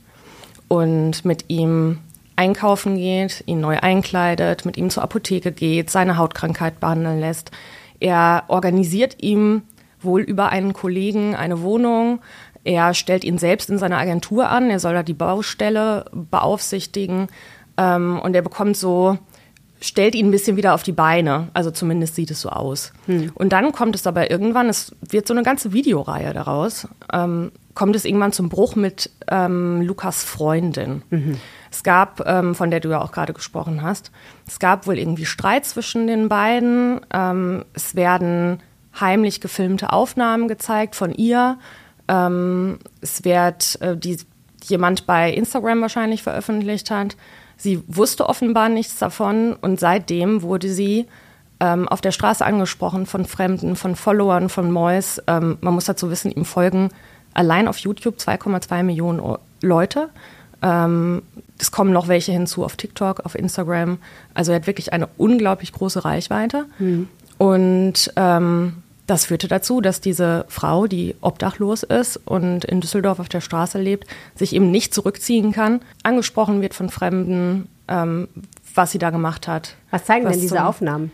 und mit ihm einkaufen geht, ihn neu einkleidet, mit ihm zur Apotheke geht, seine Hautkrankheit behandeln lässt. Er organisiert ihm wohl über einen Kollegen eine Wohnung. Er stellt ihn selbst in seiner Agentur an. Er soll da die Baustelle beaufsichtigen. Ähm, und er bekommt so stellt ihn ein bisschen wieder auf die Beine. Also zumindest sieht es so aus. Hm. Und dann kommt es aber irgendwann, es wird so eine ganze Videoreihe daraus, ähm, kommt es irgendwann zum Bruch mit ähm, Lukas Freundin. Mhm. Es gab, ähm, von der du ja auch gerade gesprochen hast, es gab wohl irgendwie Streit zwischen den beiden. Ähm, es werden heimlich gefilmte Aufnahmen gezeigt von ihr. Ähm, es wird, äh, die jemand bei Instagram wahrscheinlich veröffentlicht hat. Sie wusste offenbar nichts davon und seitdem wurde sie ähm, auf der Straße angesprochen von Fremden, von Followern, von Mois. Ähm, man muss dazu wissen, ihm folgen allein auf YouTube 2,2 Millionen Leute. Ähm, es kommen noch welche hinzu auf TikTok, auf Instagram. Also er hat wirklich eine unglaublich große Reichweite. Mhm. Und ähm, das führte dazu, dass diese Frau, die obdachlos ist und in Düsseldorf auf der Straße lebt, sich eben nicht zurückziehen kann, angesprochen wird von Fremden, ähm, was sie da gemacht hat. Was zeigen was denn diese Aufnahmen?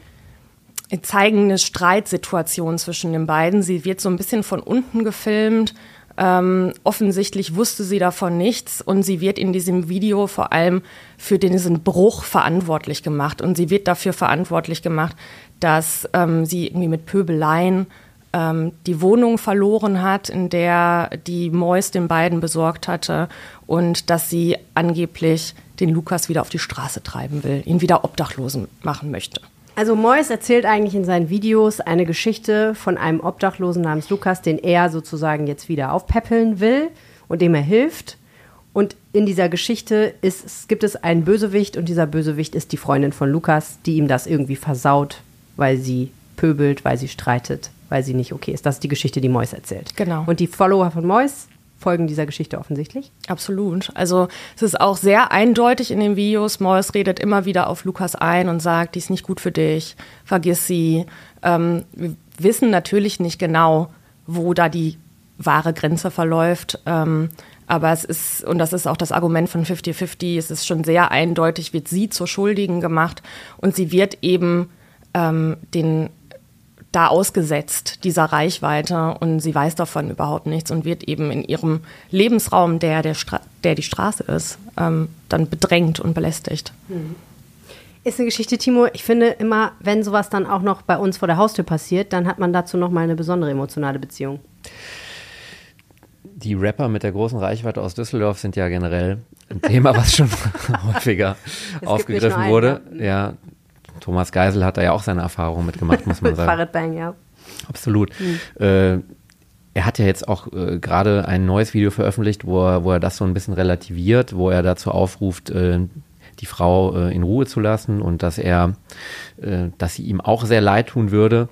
Zeigen eine Streitsituation zwischen den beiden. Sie wird so ein bisschen von unten gefilmt. Ähm, offensichtlich wusste sie davon nichts und sie wird in diesem Video vor allem für diesen Bruch verantwortlich gemacht und sie wird dafür verantwortlich gemacht, dass ähm, sie irgendwie mit Pöbeleien ähm, die Wohnung verloren hat, in der die Mois den beiden besorgt hatte und dass sie angeblich den Lukas wieder auf die Straße treiben will, ihn wieder obdachlosen machen möchte. Also Mois erzählt eigentlich in seinen Videos eine Geschichte von einem Obdachlosen namens Lukas, den er sozusagen jetzt wieder aufpäppeln will und dem er hilft. Und in dieser Geschichte ist, gibt es einen Bösewicht und dieser Bösewicht ist die Freundin von Lukas, die ihm das irgendwie versaut, weil sie pöbelt, weil sie streitet, weil sie nicht okay ist. Das ist die Geschichte, die Mois erzählt. Genau. Und die Follower von Mois folgen dieser Geschichte offensichtlich. Absolut. Also es ist auch sehr eindeutig in den Videos. Mois redet immer wieder auf Lukas ein und sagt, die ist nicht gut für dich, vergiss sie. Ähm, wir wissen natürlich nicht genau, wo da die wahre Grenze verläuft. Ähm, aber es ist, und das ist auch das Argument von 50-50, es ist schon sehr eindeutig, wird sie zur Schuldigen gemacht und sie wird eben ähm, den da ausgesetzt, dieser Reichweite, und sie weiß davon überhaupt nichts und wird eben in ihrem Lebensraum, der, der, Stra der die Straße ist, ähm, dann bedrängt und belästigt. Mhm. Ist eine Geschichte, Timo. Ich finde immer, wenn sowas dann auch noch bei uns vor der Haustür passiert, dann hat man dazu noch mal eine besondere emotionale Beziehung. Die Rapper mit der großen Reichweite aus Düsseldorf sind ja generell ein Thema, was schon häufiger aufgegriffen wurde. Ja, Thomas Geisel hat da ja auch seine Erfahrungen mitgemacht, muss man mit sagen. Fahrradbang, ja. Absolut. Mhm. Äh, er hat ja jetzt auch äh, gerade ein neues Video veröffentlicht, wo er, wo er das so ein bisschen relativiert, wo er dazu aufruft, äh, die Frau äh, in Ruhe zu lassen und dass er, äh, dass sie ihm auch sehr leid tun würde.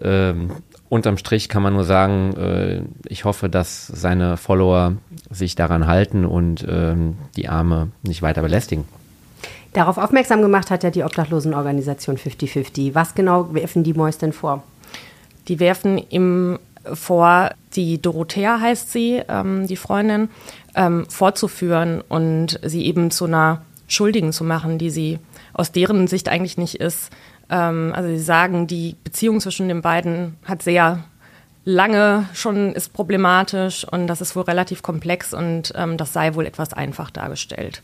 Ähm, unterm Strich kann man nur sagen, äh, ich hoffe, dass seine Follower sich daran halten und ähm, die Arme nicht weiter belästigen. Darauf aufmerksam gemacht hat ja die Obdachlosenorganisation 5050. Was genau werfen die Mäus denn vor? Die werfen ihm vor, die Dorothea heißt sie, ähm, die Freundin, ähm, vorzuführen und sie eben zu einer Schuldigen zu machen, die sie aus deren Sicht eigentlich nicht ist. Ähm, also sie sagen, die Beziehung zwischen den beiden hat sehr lange schon ist problematisch und das ist wohl relativ komplex und ähm, das sei wohl etwas einfach dargestellt.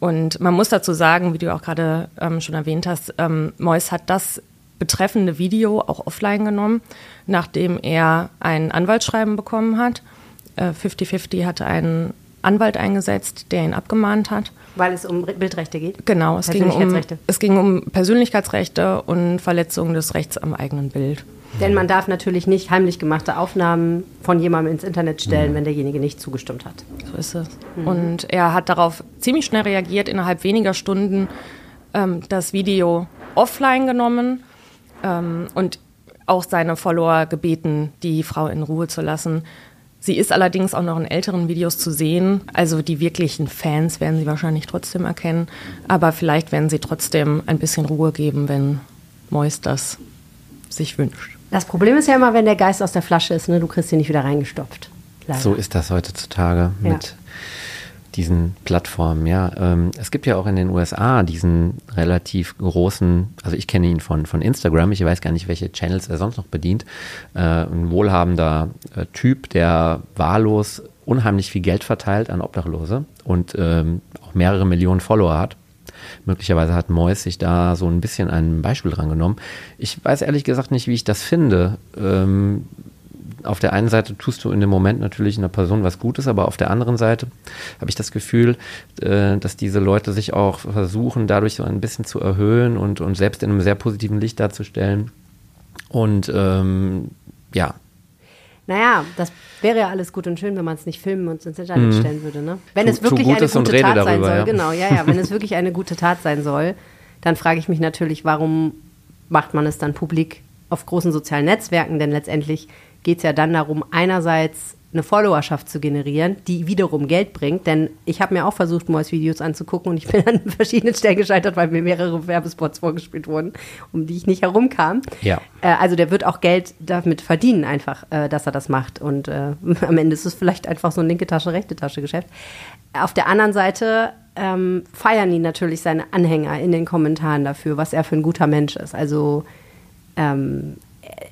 Und man muss dazu sagen, wie du auch gerade ähm, schon erwähnt hast, ähm, Mois hat das betreffende Video auch offline genommen, nachdem er ein Anwaltsschreiben bekommen hat. 50-50 äh, hatte einen Anwalt eingesetzt, der ihn abgemahnt hat. Weil es um Bildrechte geht? Genau, es ging, um, es ging um Persönlichkeitsrechte und Verletzung des Rechts am eigenen Bild. Denn man darf natürlich nicht heimlich gemachte Aufnahmen von jemandem ins Internet stellen, mhm. wenn derjenige nicht zugestimmt hat. So ist es. Mhm. Und er hat darauf ziemlich schnell reagiert, innerhalb weniger Stunden ähm, das Video offline genommen ähm, und auch seine Follower gebeten, die Frau in Ruhe zu lassen. Sie ist allerdings auch noch in älteren Videos zu sehen. Also die wirklichen Fans werden sie wahrscheinlich trotzdem erkennen. Aber vielleicht werden sie trotzdem ein bisschen Ruhe geben, wenn Mois das sich wünscht. Das Problem ist ja immer, wenn der Geist aus der Flasche ist, ne? du kriegst ihn nicht wieder reingestopft. Leider. So ist das heutzutage ja. mit diesen Plattformen, ja. Ähm, es gibt ja auch in den USA diesen relativ großen, also ich kenne ihn von, von Instagram, ich weiß gar nicht, welche Channels er sonst noch bedient. Äh, ein wohlhabender äh, Typ, der wahllos unheimlich viel Geld verteilt an Obdachlose und ähm, auch mehrere Millionen Follower hat. Möglicherweise hat Mois sich da so ein bisschen ein Beispiel dran genommen. Ich weiß ehrlich gesagt nicht, wie ich das finde. Ähm, auf der einen Seite tust du in dem Moment natürlich einer Person was Gutes, aber auf der anderen Seite habe ich das Gefühl, äh, dass diese Leute sich auch versuchen, dadurch so ein bisschen zu erhöhen und, und selbst in einem sehr positiven Licht darzustellen. Und ähm, ja, naja, das wäre ja alles gut und schön, wenn man es nicht filmen und ins Internet mhm. stellen würde. Ne? Wenn tu, es wirklich eine gute Tat darüber, sein soll, ja. genau, ja, ja, wenn es wirklich eine gute Tat sein soll, dann frage ich mich natürlich, warum macht man es dann publik auf großen sozialen Netzwerken? Denn letztendlich geht es ja dann darum, einerseits eine Followerschaft zu generieren, die wiederum Geld bringt. Denn ich habe mir auch versucht, Mois Videos anzugucken und ich bin an verschiedenen Stellen gescheitert, weil mir mehrere Werbespots vorgespielt wurden, um die ich nicht herumkam. Ja. Äh, also der wird auch Geld damit verdienen, einfach, äh, dass er das macht. Und äh, am Ende ist es vielleicht einfach so ein linke Tasche, rechte Tasche Geschäft. Auf der anderen Seite ähm, feiern ihn natürlich seine Anhänger in den Kommentaren dafür, was er für ein guter Mensch ist. Also ähm,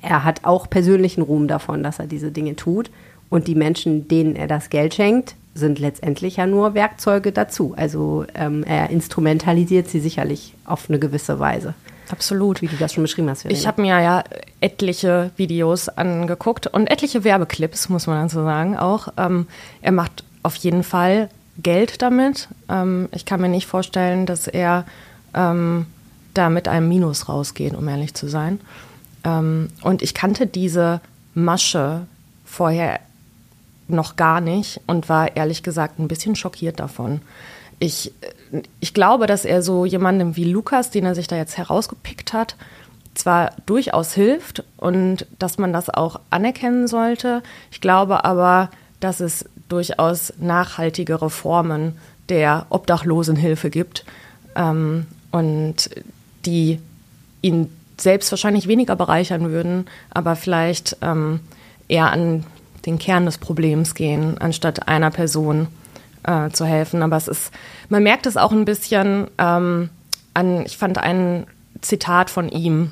er hat auch persönlichen Ruhm davon, dass er diese Dinge tut. Und die Menschen, denen er das Geld schenkt, sind letztendlich ja nur Werkzeuge dazu. Also ähm, er instrumentalisiert sie sicherlich auf eine gewisse Weise. Absolut. Wie du das schon beschrieben hast. Ich habe mir ja etliche Videos angeguckt und etliche Werbeclips, muss man dann so sagen, auch. Ähm, er macht auf jeden Fall Geld damit. Ähm, ich kann mir nicht vorstellen, dass er ähm, da mit einem Minus rausgeht, um ehrlich zu sein. Ähm, und ich kannte diese Masche vorher noch gar nicht und war ehrlich gesagt ein bisschen schockiert davon. Ich, ich glaube, dass er so jemandem wie Lukas, den er sich da jetzt herausgepickt hat, zwar durchaus hilft und dass man das auch anerkennen sollte. Ich glaube aber, dass es durchaus nachhaltigere Formen der Obdachlosenhilfe gibt ähm, und die ihn selbst wahrscheinlich weniger bereichern würden, aber vielleicht ähm, eher an den Kern des Problems gehen, anstatt einer Person äh, zu helfen. Aber es ist, man merkt es auch ein bisschen ähm, an, ich fand ein Zitat von ihm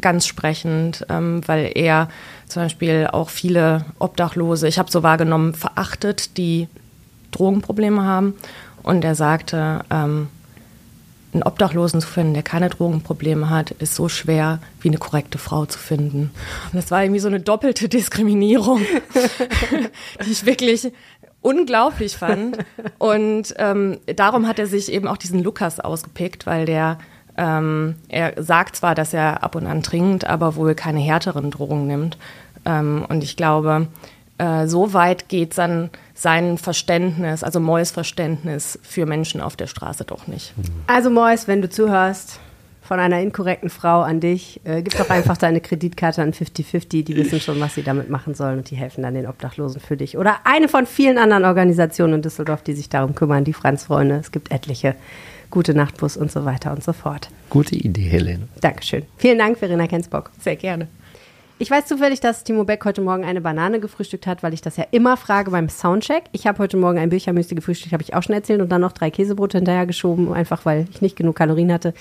ganz sprechend, ähm, weil er zum Beispiel auch viele Obdachlose, ich habe so wahrgenommen, verachtet, die Drogenprobleme haben. Und er sagte, ähm, einen Obdachlosen zu finden, der keine Drogenprobleme hat, ist so schwer, wie eine korrekte Frau zu finden. Und das war irgendwie so eine doppelte Diskriminierung, die ich wirklich unglaublich fand. Und ähm, darum hat er sich eben auch diesen Lukas ausgepickt, weil der ähm, er sagt zwar, dass er ab und an trinkt, aber wohl keine härteren Drogen nimmt. Ähm, und ich glaube, äh, so weit geht dann sein Verständnis, also Mois Verständnis für Menschen auf der Straße doch nicht. Also Mois, wenn du zuhörst, von einer inkorrekten Frau an dich, äh, gib doch einfach deine Kreditkarte an 50-50, die wissen schon, was sie damit machen sollen und die helfen dann den Obdachlosen für dich. Oder eine von vielen anderen Organisationen in Düsseldorf, die sich darum kümmern, die Franz-Freunde. Es gibt etliche. Gute Nachtbus und so weiter und so fort. Gute Idee, Helene. Dankeschön. Vielen Dank, Verena Kensbock. Sehr gerne. Ich weiß zufällig, dass Timo Beck heute Morgen eine Banane gefrühstückt hat, weil ich das ja immer frage beim Soundcheck. Ich habe heute Morgen ein Büchermüsli gefrühstückt, habe ich auch schon erzählt, und dann noch drei Käsebrote hinterher geschoben, einfach weil ich nicht genug Kalorien hatte.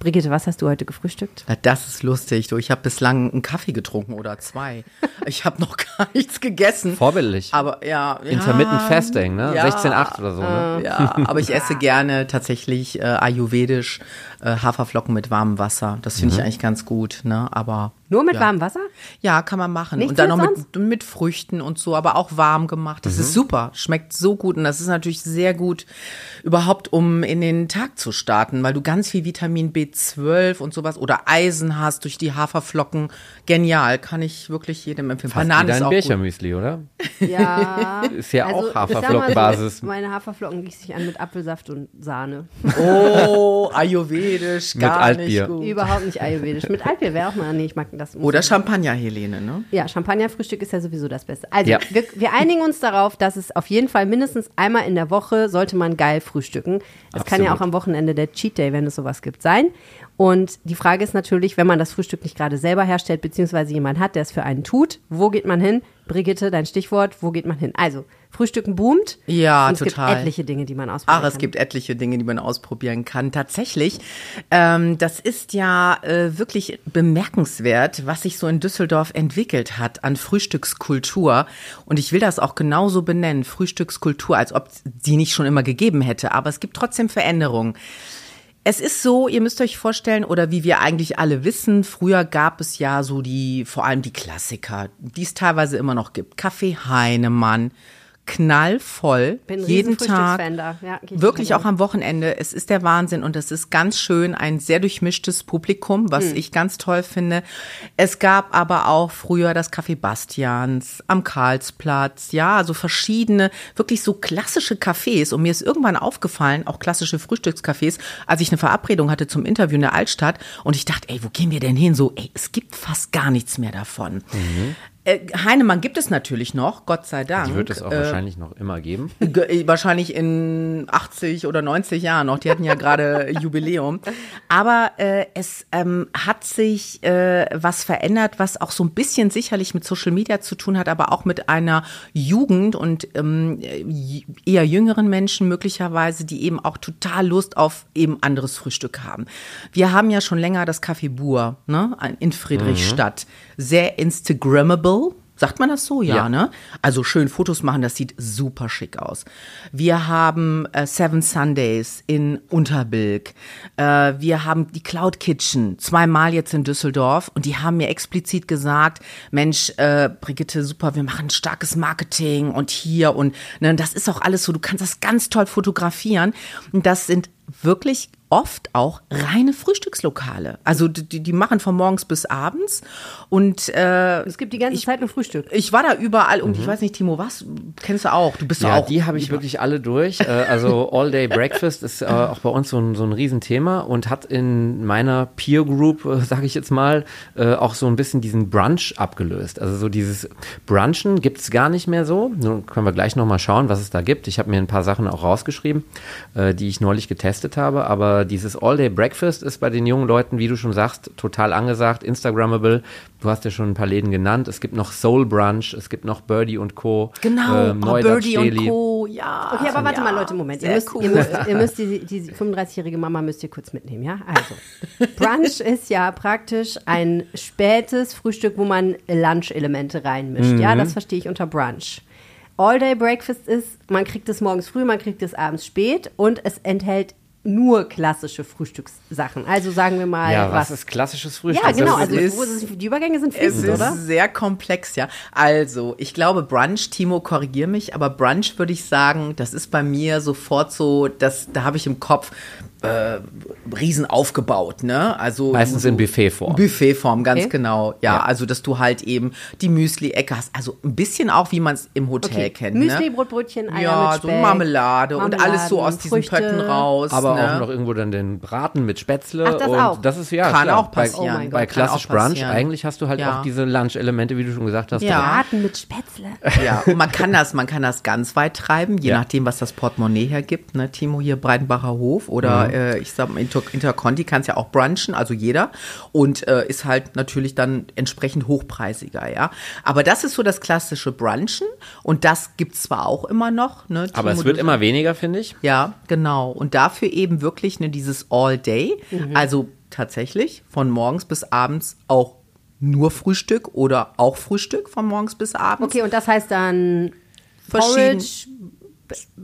Brigitte, was hast du heute gefrühstückt? Na, das ist lustig. Du, ich habe bislang einen Kaffee getrunken oder zwei. Ich habe noch gar nichts gegessen. Vorbildlich. Aber ja, Intermittent ja, Fasting, ne? Ja, 16,8 oder so, ne? Ja, aber ich esse gerne tatsächlich äh, ayurvedisch äh, Haferflocken mit warmem Wasser. Das finde ich eigentlich ganz gut, ne? Aber Nur mit ja. warmem Wasser? Ja, kann man machen. Nichts und dann noch mit, mit Früchten und so, aber auch warm gemacht. Das ist super. Schmeckt so gut. Und das ist natürlich sehr gut, überhaupt um in den Tag zu starten, weil du ganz viel Vitamin B12 und sowas oder Eisen hast durch die Haferflocken. Genial. Kann ich wirklich jedem empfehlen. Fast wie Banane ist dein. Birchermüsli, oder? Ja. Ist ja Also, auch Haferflockenbasis. So, meine Haferflocken gieße ich an mit Apfelsaft und Sahne. Oh, ayurvedisch, Mit gar Altbier. nicht gut. Überhaupt nicht ayurvedisch. Mit Altbier wäre auch mal, nee, ich mag das. muss Oder Champagner, Helene, ne? Ja, Champagnerfrühstück ist ja sowieso das Beste. Also, Ja. wir, wir einigen uns darauf, dass es auf jeden Fall mindestens einmal in der Woche sollte man geil frühstücken. Das kann ja auch am Wochenende der Cheat Day, wenn es sowas gibt, sein. Und die Frage ist natürlich, wenn man das Frühstück nicht gerade selber herstellt, beziehungsweise jemand hat, der es für einen tut, wo geht man hin? Brigitte, dein Stichwort, wo geht man hin? Also, Frühstücken boomt. Ja, Und es total. gibt etliche Dinge, die man ausprobieren Ach, es kann. gibt etliche Dinge, die man ausprobieren kann. Tatsächlich, ähm, das ist ja äh, wirklich bemerkenswert, was sich so in Düsseldorf entwickelt hat an Frühstückskultur. Und ich will das auch genauso benennen, Frühstückskultur, als ob die nicht schon immer gegeben hätte. Aber es gibt trotzdem Veränderungen. Es ist so, ihr müsst euch vorstellen, oder wie wir eigentlich alle wissen, früher gab es ja so die, vor allem die Klassiker, die es teilweise immer noch gibt. Kaffee Heinemann, knallvoll, Bin jeden Tag. Ja, wirklich auch am Wochenende. Es ist der Wahnsinn und es ist ganz schön, ein sehr durchmischtes Publikum, was Hm. ich ganz toll finde. Es gab aber auch früher das Café Bastians am Karlsplatz, ja, also verschiedene, wirklich so klassische Cafés. Und mir ist irgendwann aufgefallen, auch klassische Frühstückscafés, als ich eine Verabredung hatte zum Interview in der Altstadt und ich dachte, ey, wo gehen wir denn hin? So, ey, es gibt fast gar nichts mehr davon. Äh, Heinemann gibt es natürlich noch, Gott sei Dank. Die wird es auch Äh, wahrscheinlich noch immer geben. Ge- Wahrscheinlich in 80 oder 90 Jahren noch. Die hatten ja gerade Jubiläum. Aber äh, es ähm, hat sich äh, was verändert, was auch so ein bisschen sicherlich mit Social Media zu tun hat, aber auch mit einer Jugend und ähm, j- eher jüngeren Menschen möglicherweise, die eben auch total Lust auf eben anderes Frühstück haben. Wir haben ja schon länger das Café Bur ne, in Friedrichstadt. Sehr Instagrammable. Sagt man das so? Ja, Ja. ne? Also schön Fotos machen, das sieht super schick aus. Wir haben äh, Seven Sundays in Unterbilk. Äh, wir haben die Cloud Kitchen, zweimal jetzt in Düsseldorf. Und die haben mir explizit gesagt, Mensch, äh, Brigitte, super, wir machen starkes Marketing und hier und ne, das ist auch alles so, du kannst das ganz toll fotografieren. Und das sind wirklich oft auch reine Frühstückslokale. Also die, die machen von morgens bis abends und äh, Es gibt die ganze Zeit nur Frühstück. ich war da überall und ich weiß nicht, Timo, was kennst du auch? Du bist Mhm. Ja, ja auch. die habe ich wirklich alle durch. Äh, Also All Day Breakfast ist äh, auch bei uns so ein, so ein Riesenthema und hat in meiner Peer Group, äh, sage ich jetzt mal, äh, auch so ein bisschen diesen Brunch abgelöst. Also so dieses Brunchen gibt es gar nicht mehr so. Nun können wir gleich nochmal schauen, was es da gibt. Ich habe mir ein paar Sachen auch rausgeschrieben, äh, die ich neulich getestet habe. Aber dieses All Day Breakfast ist bei den jungen Leuten, wie du schon sagst, total angesagt, Instagrammable. Du hast ja schon ein paar Läden genannt. Es gibt noch Soul Brunch, es gibt noch Birdie und Co. genau, äh, oh, Birdie und. Co. Ja. Okay, aber warte ja, mal, Leute, Moment. Ihr müsst, cool. ihr müsst, ihr müsst die, die 35-jährige Mama müsst ihr kurz mitnehmen, ja? Also, Brunch ist ja praktisch ein spätes Frühstück, wo man Lunch-Elemente reinmischt. Ja, das verstehe ich unter Brunch. All-Day Breakfast ist, man kriegt es morgens früh, man kriegt es abends spät und es enthält nur klassische Frühstückssachen. Also sagen wir mal, Ja, was, was. ist klassisches Frühstück? ja, genau. Das Also ist- wo ist es, die Übergänge sind Es fließend, ist oder? sehr komplex, ja. Also, ich glaube, Brunch, Timo, korrigier mich, aber Brunch würde ich sagen, das ist bei mir sofort so, das, da habe ich im Kopf äh, riesen aufgebaut, ne? Also Meistens in Buffetform. Buffetform, ganz Okay. genau. Ja, Ja. also dass du halt eben die Müsli-Ecke hast, also ein bisschen auch, wie man es im Hotel Okay. kennt. Müsli, ne? Brotbrötchen, Eier ja, mit so Speck, Marmelade, und alles so aus diesen Früchte. Pötten raus. Aber ne? auch noch irgendwo dann den Braten mit Spätzle. Ach, das und auch. das ist ja Kann klar, auch bei- passieren. Oh mein Bei Gott, kann klassisch auch Brunch passieren. eigentlich hast du halt Ja. auch diese Lunch-Elemente, wie du schon gesagt hast. Ja. Braten mit Spätzle. Ja, und man kann das, man kann das ganz weit treiben, je Ja. nachdem, was das Portemonnaie hergibt. Ne? Timo hier Breitenbacher Hof oder Mhm. äh, ich sag mal Inter Interconti kann es ja auch brunchen, also jeder und äh, ist halt natürlich dann entsprechend hochpreisiger, ja. Aber das ist so das klassische Brunchen und das gibt's zwar auch immer noch. Ne, Aber Timo, es wird immer weniger, finde ich. ja, genau. Und dafür eben wirklich ne, dieses All Day. Mhm. Also tatsächlich von morgens bis abends auch nur Frühstück oder auch Frühstück von morgens bis abends. Okay, und das heißt dann Verschieden- Porridge,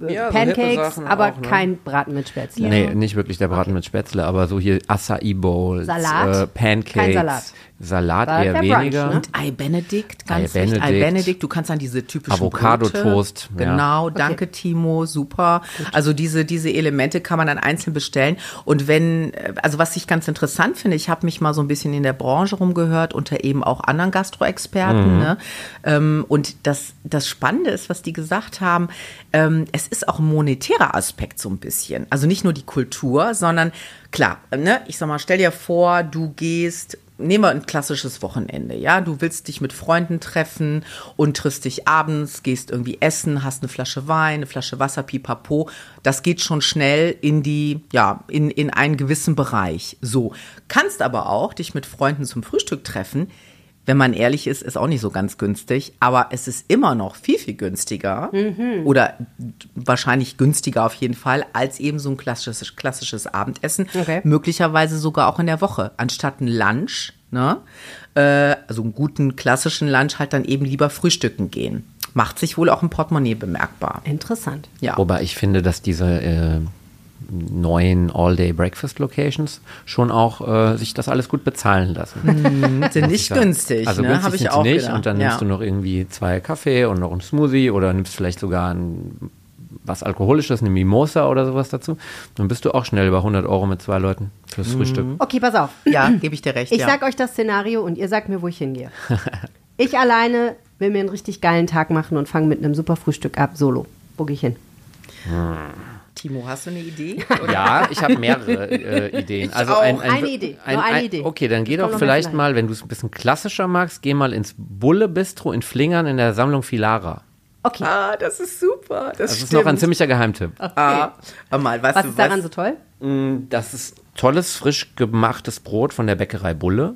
Ja, so Pancakes, Sachen aber auch, ne? kein Braten mit Spätzle. Nee, nicht wirklich der Braten mit Spätzle, aber so hier Acai Bowls, Salat? Äh, Pancakes, Kein Salat. Salat Salat eher wär Brunch, weniger. ne? Und Ei Benedict, ganz Ei wichtig. Ei Benedict. Benedict, du kannst dann diese typischen Avocado-Toast, Brote. ja. Genau, danke Timo, super. Also diese, diese Elemente kann man dann einzeln bestellen. Und wenn, äh, also was ich ganz interessant finde, ich habe mich mal so ein bisschen in der Branche rumgehört, unter eben auch anderen Gastroexperten. Ne? Ähm, und das, das Spannende ist, was die gesagt haben, ähm, es ist auch ein monetärer Aspekt so ein bisschen. Also nicht nur die Kultur, sondern klar, ne, ich sag mal, stell dir vor, du gehst nehmen wir ein klassisches Wochenende, ja, du willst dich mit Freunden treffen und triffst dich abends, gehst irgendwie essen, hast eine Flasche Wein, eine Flasche Wasser, pipapo, das geht schon schnell in die, ja, in, in einen gewissen Bereich. So, kannst aber auch dich mit Freunden zum Frühstück treffen, wenn man ehrlich ist, ist auch nicht so ganz günstig, aber es ist immer noch viel, viel günstiger oder wahrscheinlich günstiger auf jeden Fall als eben so ein klassisches, klassisches Abendessen. Okay. Möglicherweise sogar auch in der Woche. Anstatt ein Lunch, ne, äh, also einen guten klassischen Lunch halt dann eben lieber frühstücken gehen. Macht sich wohl auch im Portemonnaie bemerkbar. Interessant. Ja. Wobei ich finde, dass diese äh, neuen All-Day-Breakfast-Locations schon auch äh, sich das alles gut bezahlen lassen. sind nicht günstig, Also ne? günstig Habe ich sind sie auch nicht gedacht. und dann ja. nimmst du noch irgendwie zwei Kaffee und noch einen Smoothie oder nimmst vielleicht sogar ein, was Alkoholisches, eine Mimosa oder sowas dazu. Dann bist du auch schnell über 100 Euro mit zwei Leuten fürs Frühstück. Okay, pass auf. Ja, gebe ich dir recht. Ich ja. sag euch das Szenario und ihr sagt mir, wo ich hingehe. ich alleine will mir einen richtig geilen Tag machen und fange mit einem super Frühstück ab, solo. Wo gehe ich hin? Timo, hast du eine Idee? Ja, ich habe mehrere äh, Ideen. Also auch. ein, ein, Eine Idee, nur eine Idee. Okay, dann geh doch vielleicht mal, wenn du es ein bisschen klassischer magst, geh mal ins Bulle Bistro in Flingern in der Sammlung Filara. Okay. ah, das ist super. Das, Das ist noch ein ziemlicher Geheimtipp. Ah, aber mal, weißt Was du ist daran so toll? Das ist tolles, frisch gemachtes Brot von der Bäckerei Bulle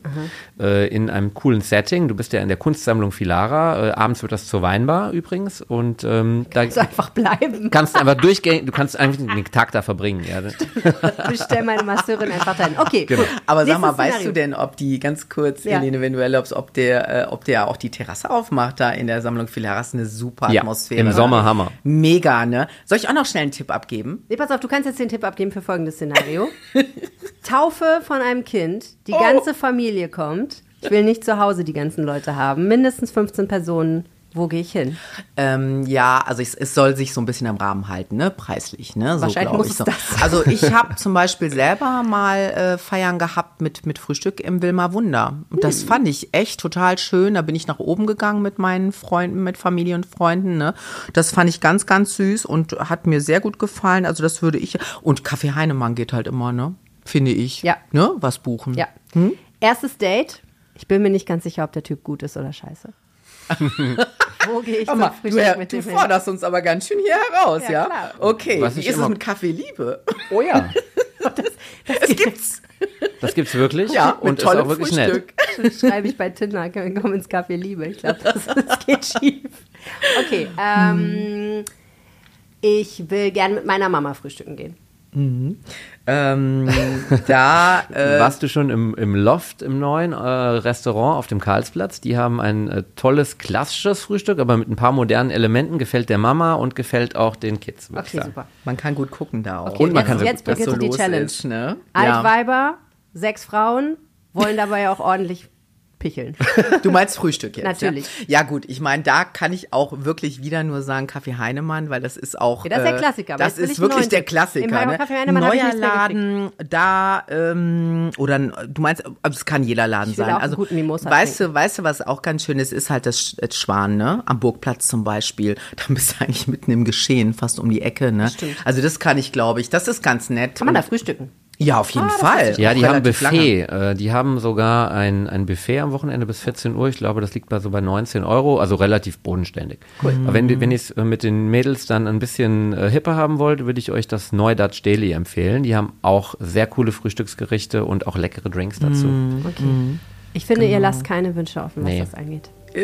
äh, in einem coolen Setting. Du bist ja in der Kunstsammlung Filara. Äh, abends wird das zur Weinbar übrigens. Und ähm, da So einfach bleiben. kannst du einfach durchgehen. Du kannst einfach den Tag da verbringen. Ja. Bestell meine Masseurin einfach dahin. Okay. Genau. Aber sag mal, weißt Szenario. du denn, ob die, ganz kurz, Ja. Helene, wenn du erlaubst, ob der, äh, ob der auch die Terrasse aufmacht da in der Sammlung Filaras? Eine super Ja, Atmosphäre. im Sommer Hammer. Mega, ne? Soll ich auch noch schnell einen Tipp abgeben? Nee, pass auf, du kannst jetzt den Tipp abgeben für folgendes Szenario. Taufe von einem Kind, die Oh. ganze Familie kommt. Ich will nicht zu Hause die ganzen Leute haben. Mindestens 15 Personen. Wo gehe ich hin? Ähm, ja, also es, es soll sich so ein bisschen am Rahmen halten, ne? Preislich, ne? So Wahrscheinlich muss ich so. das. Also ich habe zum Beispiel selber mal äh, Feiern gehabt mit, mit Frühstück im Wilma Wunder. Und Hm. das fand ich echt total schön. Da bin ich nach oben gegangen mit meinen Freunden, mit Familie und Freunden. Ne? Das fand ich ganz, ganz süß und hat mir sehr gut gefallen. Also das würde ich. Und Kaffee Heinemann geht halt immer, ne? Finde ich. Ja. Ne? Was buchen. Ja. Hm? Erstes Date. Ich bin mir nicht ganz sicher, ob der Typ gut ist oder scheiße. Wo gehe ich zum mal, du, Frühstück Herr, mit du dem hin? forderst uns aber ganz schön hier heraus, Ja, ja? klar. Okay, Was wie ich ist es mit Kaffee Liebe? Oh ja. Es gibt's. Das gibt's wirklich. Ja, und ist auch wirklich Frühstück. nett. Schreibe ich bei Tinder, komm ins Café Liebe. Ich glaube, das, das geht schief. Okay, ähm, ich will gerne mit meiner Mama frühstücken gehen. Ähm, da, äh, Warst du schon im, im Loft im neuen äh, Restaurant auf dem Karlsplatz? Die haben ein äh, tolles klassisches Frühstück, aber mit ein paar modernen Elementen. Gefällt der Mama und gefällt auch den Kids. Okay, super. man kann gut gucken da auch. Okay, Und man jetzt, kann so- jetzt beginnt so die Challenge. ist, ne? Ja. Altweiber, sechs Frauen, wollen dabei auch ordentlich picheln. Du meinst Frühstück jetzt? Natürlich. Ja, ja gut, ich meine, da kann ich auch wirklich wieder nur sagen Kaffee Heinemann, weil das ist auch. Ja, das ist der äh, Klassiker, aber Das ist wirklich der Klassiker. Ne? Kaffee Heinemann Neuer Laden, da, ähm, oder du meinst, es kann jeder Laden sein. also, weißt du, weißt du, was auch ganz schön ist, ist halt das das Schwan, ne? Am Burgplatz zum Beispiel. Da bist du eigentlich mitten im Geschehen, fast um die Ecke, ne? Stimmt. Also das kann ich, glaube ich. Das ist ganz nett. Kann man da frühstücken? Ja, auf jeden Ah, das Fall. Ja, die haben relativ lange. Buffet. Äh, die haben sogar ein, ein Buffet am Wochenende bis 14 Uhr. Ich glaube, das liegt bei so bei 19 Euro, also relativ bodenständig. Cool. Aber wenn, ihr- wenn ihr es äh, mit den Mädels dann ein bisschen äh, hipper haben wollt, würde ich euch das Neu Dutch Daily empfehlen. Die haben auch sehr coole Frühstücksgerichte und auch leckere Drinks dazu. Okay. Ich finde, ihr lasst keine Wünsche offen, was Nee. das angeht.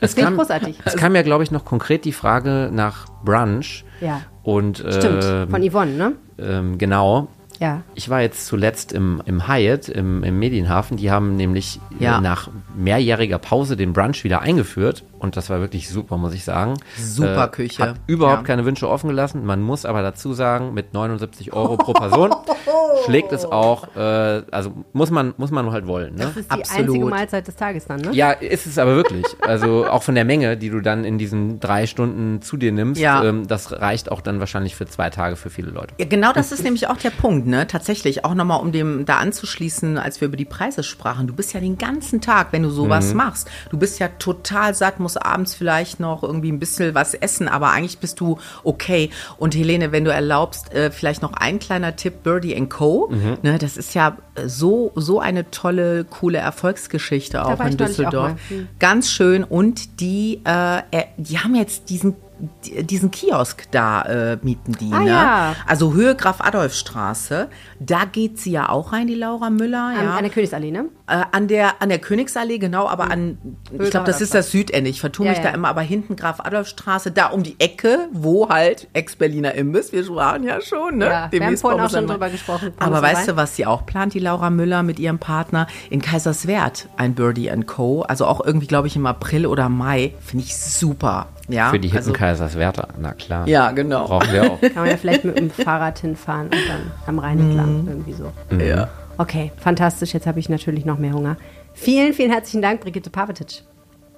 Es Finde ich kam, großartig. es kam ja, glaube ich, noch konkret die Frage nach Brunch. Ja. Und, äh, Stimmt, von Yvonne, ne? ähm, genau. Ja. Ich war jetzt zuletzt im, im Hyatt, im, im Medienhafen. Die haben nämlich Ja. nach mehrjähriger Pause den Brunch wieder eingeführt. Und das war wirklich super, muss ich sagen. Äh, Super Küche. Hat überhaupt Ja. keine Wünsche offen gelassen. Man muss aber dazu sagen, mit 79 Euro pro Person schlägt es auch, äh, also muss man, muss man halt wollen. Ne? Das ist die Absolut. einzige Mahlzeit des Tages dann, ne? Ja, ist es aber wirklich. Also auch von der Menge, die du dann in diesen drei Stunden zu dir nimmst, Ja. ähm, das reicht auch dann wahrscheinlich für zwei Tage für viele Leute. Ja, genau das ist nämlich auch der Punkt, ne? Tatsächlich, auch nochmal, um dem da anzuschließen, als wir über die Preise sprachen. Du bist ja den ganzen Tag, wenn du sowas machst. Du bist ja total satt, musst abends vielleicht noch irgendwie ein bisschen was essen, aber eigentlich bist du okay. Und Helene, wenn du erlaubst, äh, vielleicht noch ein kleiner Tipp, Birdie Co. Ne, das ist ja so, so eine tolle, coole Erfolgsgeschichte auch war ich in auch Düsseldorf. mal. Hm. Ganz schön. Und die, äh, die haben jetzt diesen diesen Kiosk da äh, mieten die, Ah, ne? ja. Also Höhe Graf Adolf Straße, da geht sie ja auch rein, die Laura Müller, An, ja. an der Königsallee, ne? äh, an der an der Königsallee genau, aber an ich glaube, das ist das Südende. Ich vertue Ja, mich da immer, aber hinten Graf Adolf Straße, da um die Ecke, wo halt Ex-Berliner Imbiss, wir waren ja schon, ne? Ja, wir haben Demnächst vorhin auch schon drüber gesprochen. Aber weißt du, was sie auch plant, die Laura Müller mit ihrem Partner in Kaiserswerth, ein Birdie Co. Also auch irgendwie, glaube ich, im April oder Mai. Finde ich super. Ja, Für die hippen also, na klar. Ja, genau. Brauchen wir auch. Kann man ja vielleicht mit dem Fahrrad hinfahren und dann am Rhein entlang. Irgendwie so. Ja. Okay, fantastisch. Jetzt habe ich natürlich noch mehr Hunger. Vielen, vielen herzlichen Dank, Brigitte Pavetic.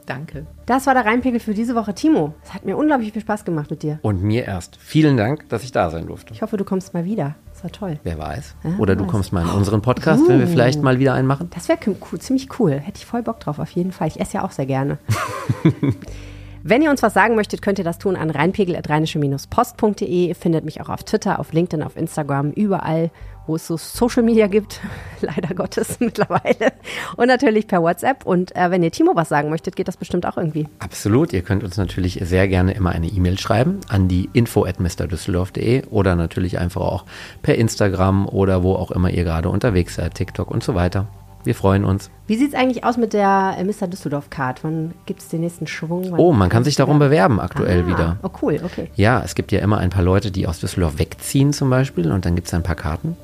Danke. Das war der Rheinpegel für diese Woche. Timo, es hat mir unglaublich viel Spaß gemacht mit dir. Und mir erst. Vielen Dank, dass ich da sein durfte. Ich hoffe, du kommst mal wieder. Das war toll. Wer weiß. Ja, Oder wer du weiß. kommst mal in unseren Podcast, wenn wir vielleicht mal wieder einen machen. Das wäre cool, ziemlich cool. Hätte ich voll Bock drauf, auf jeden Fall. Ich esse ja auch sehr gerne. Wenn ihr uns was sagen möchtet, könnt ihr das tun an rheinpegel.rheinische-post.de. Ihr findet mich auch auf Twitter, auf LinkedIn, auf Instagram, überall, wo es so Social Media gibt. Leider Gottes mittlerweile. Und natürlich per WhatsApp. Und äh, wenn ihr Timo was sagen möchtet, geht das bestimmt auch irgendwie. Absolut. Ihr könnt uns natürlich sehr gerne immer eine E-Mail schreiben an die info at mrdüsseldorf.de oder natürlich einfach auch per Instagram oder wo auch immer ihr gerade unterwegs seid, TikTok und so weiter. Wir freuen uns. Wie sieht es eigentlich aus mit der äh, Mr. Düsseldorf-Card? Wann gibt es den nächsten Schwung? Wann Oh, man kann sich darum bewerben. bewerben aktuell ah, wieder. Oh, cool, okay. Ja, es gibt ja immer ein paar Leute, die aus Düsseldorf wegziehen zum Beispiel und dann gibt es ein paar Karten.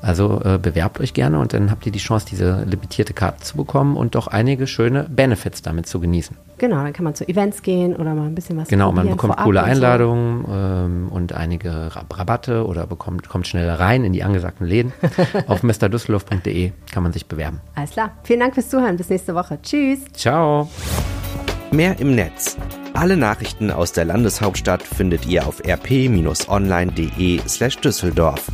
Also äh, bewerbt euch gerne und dann habt ihr die Chance, diese limitierte Karte zu bekommen und doch einige schöne Benefits damit zu genießen. Genau, dann kann man zu Events gehen oder mal ein bisschen was Genau, man bekommt coole. Einladungen ähm, und einige Rab Rabatte oder bekommt, kommt schneller rein in die angesagten Läden. Auf mrdüsseldorf.de kann man sich bewerben. Alles klar. Vielen Dank fürs Zuhören. Bis nächste Woche. Tschüss. Ciao! Mehr im Netz. Alle Nachrichten aus der Landeshauptstadt findet ihr auf rp-online.de slash Düsseldorf.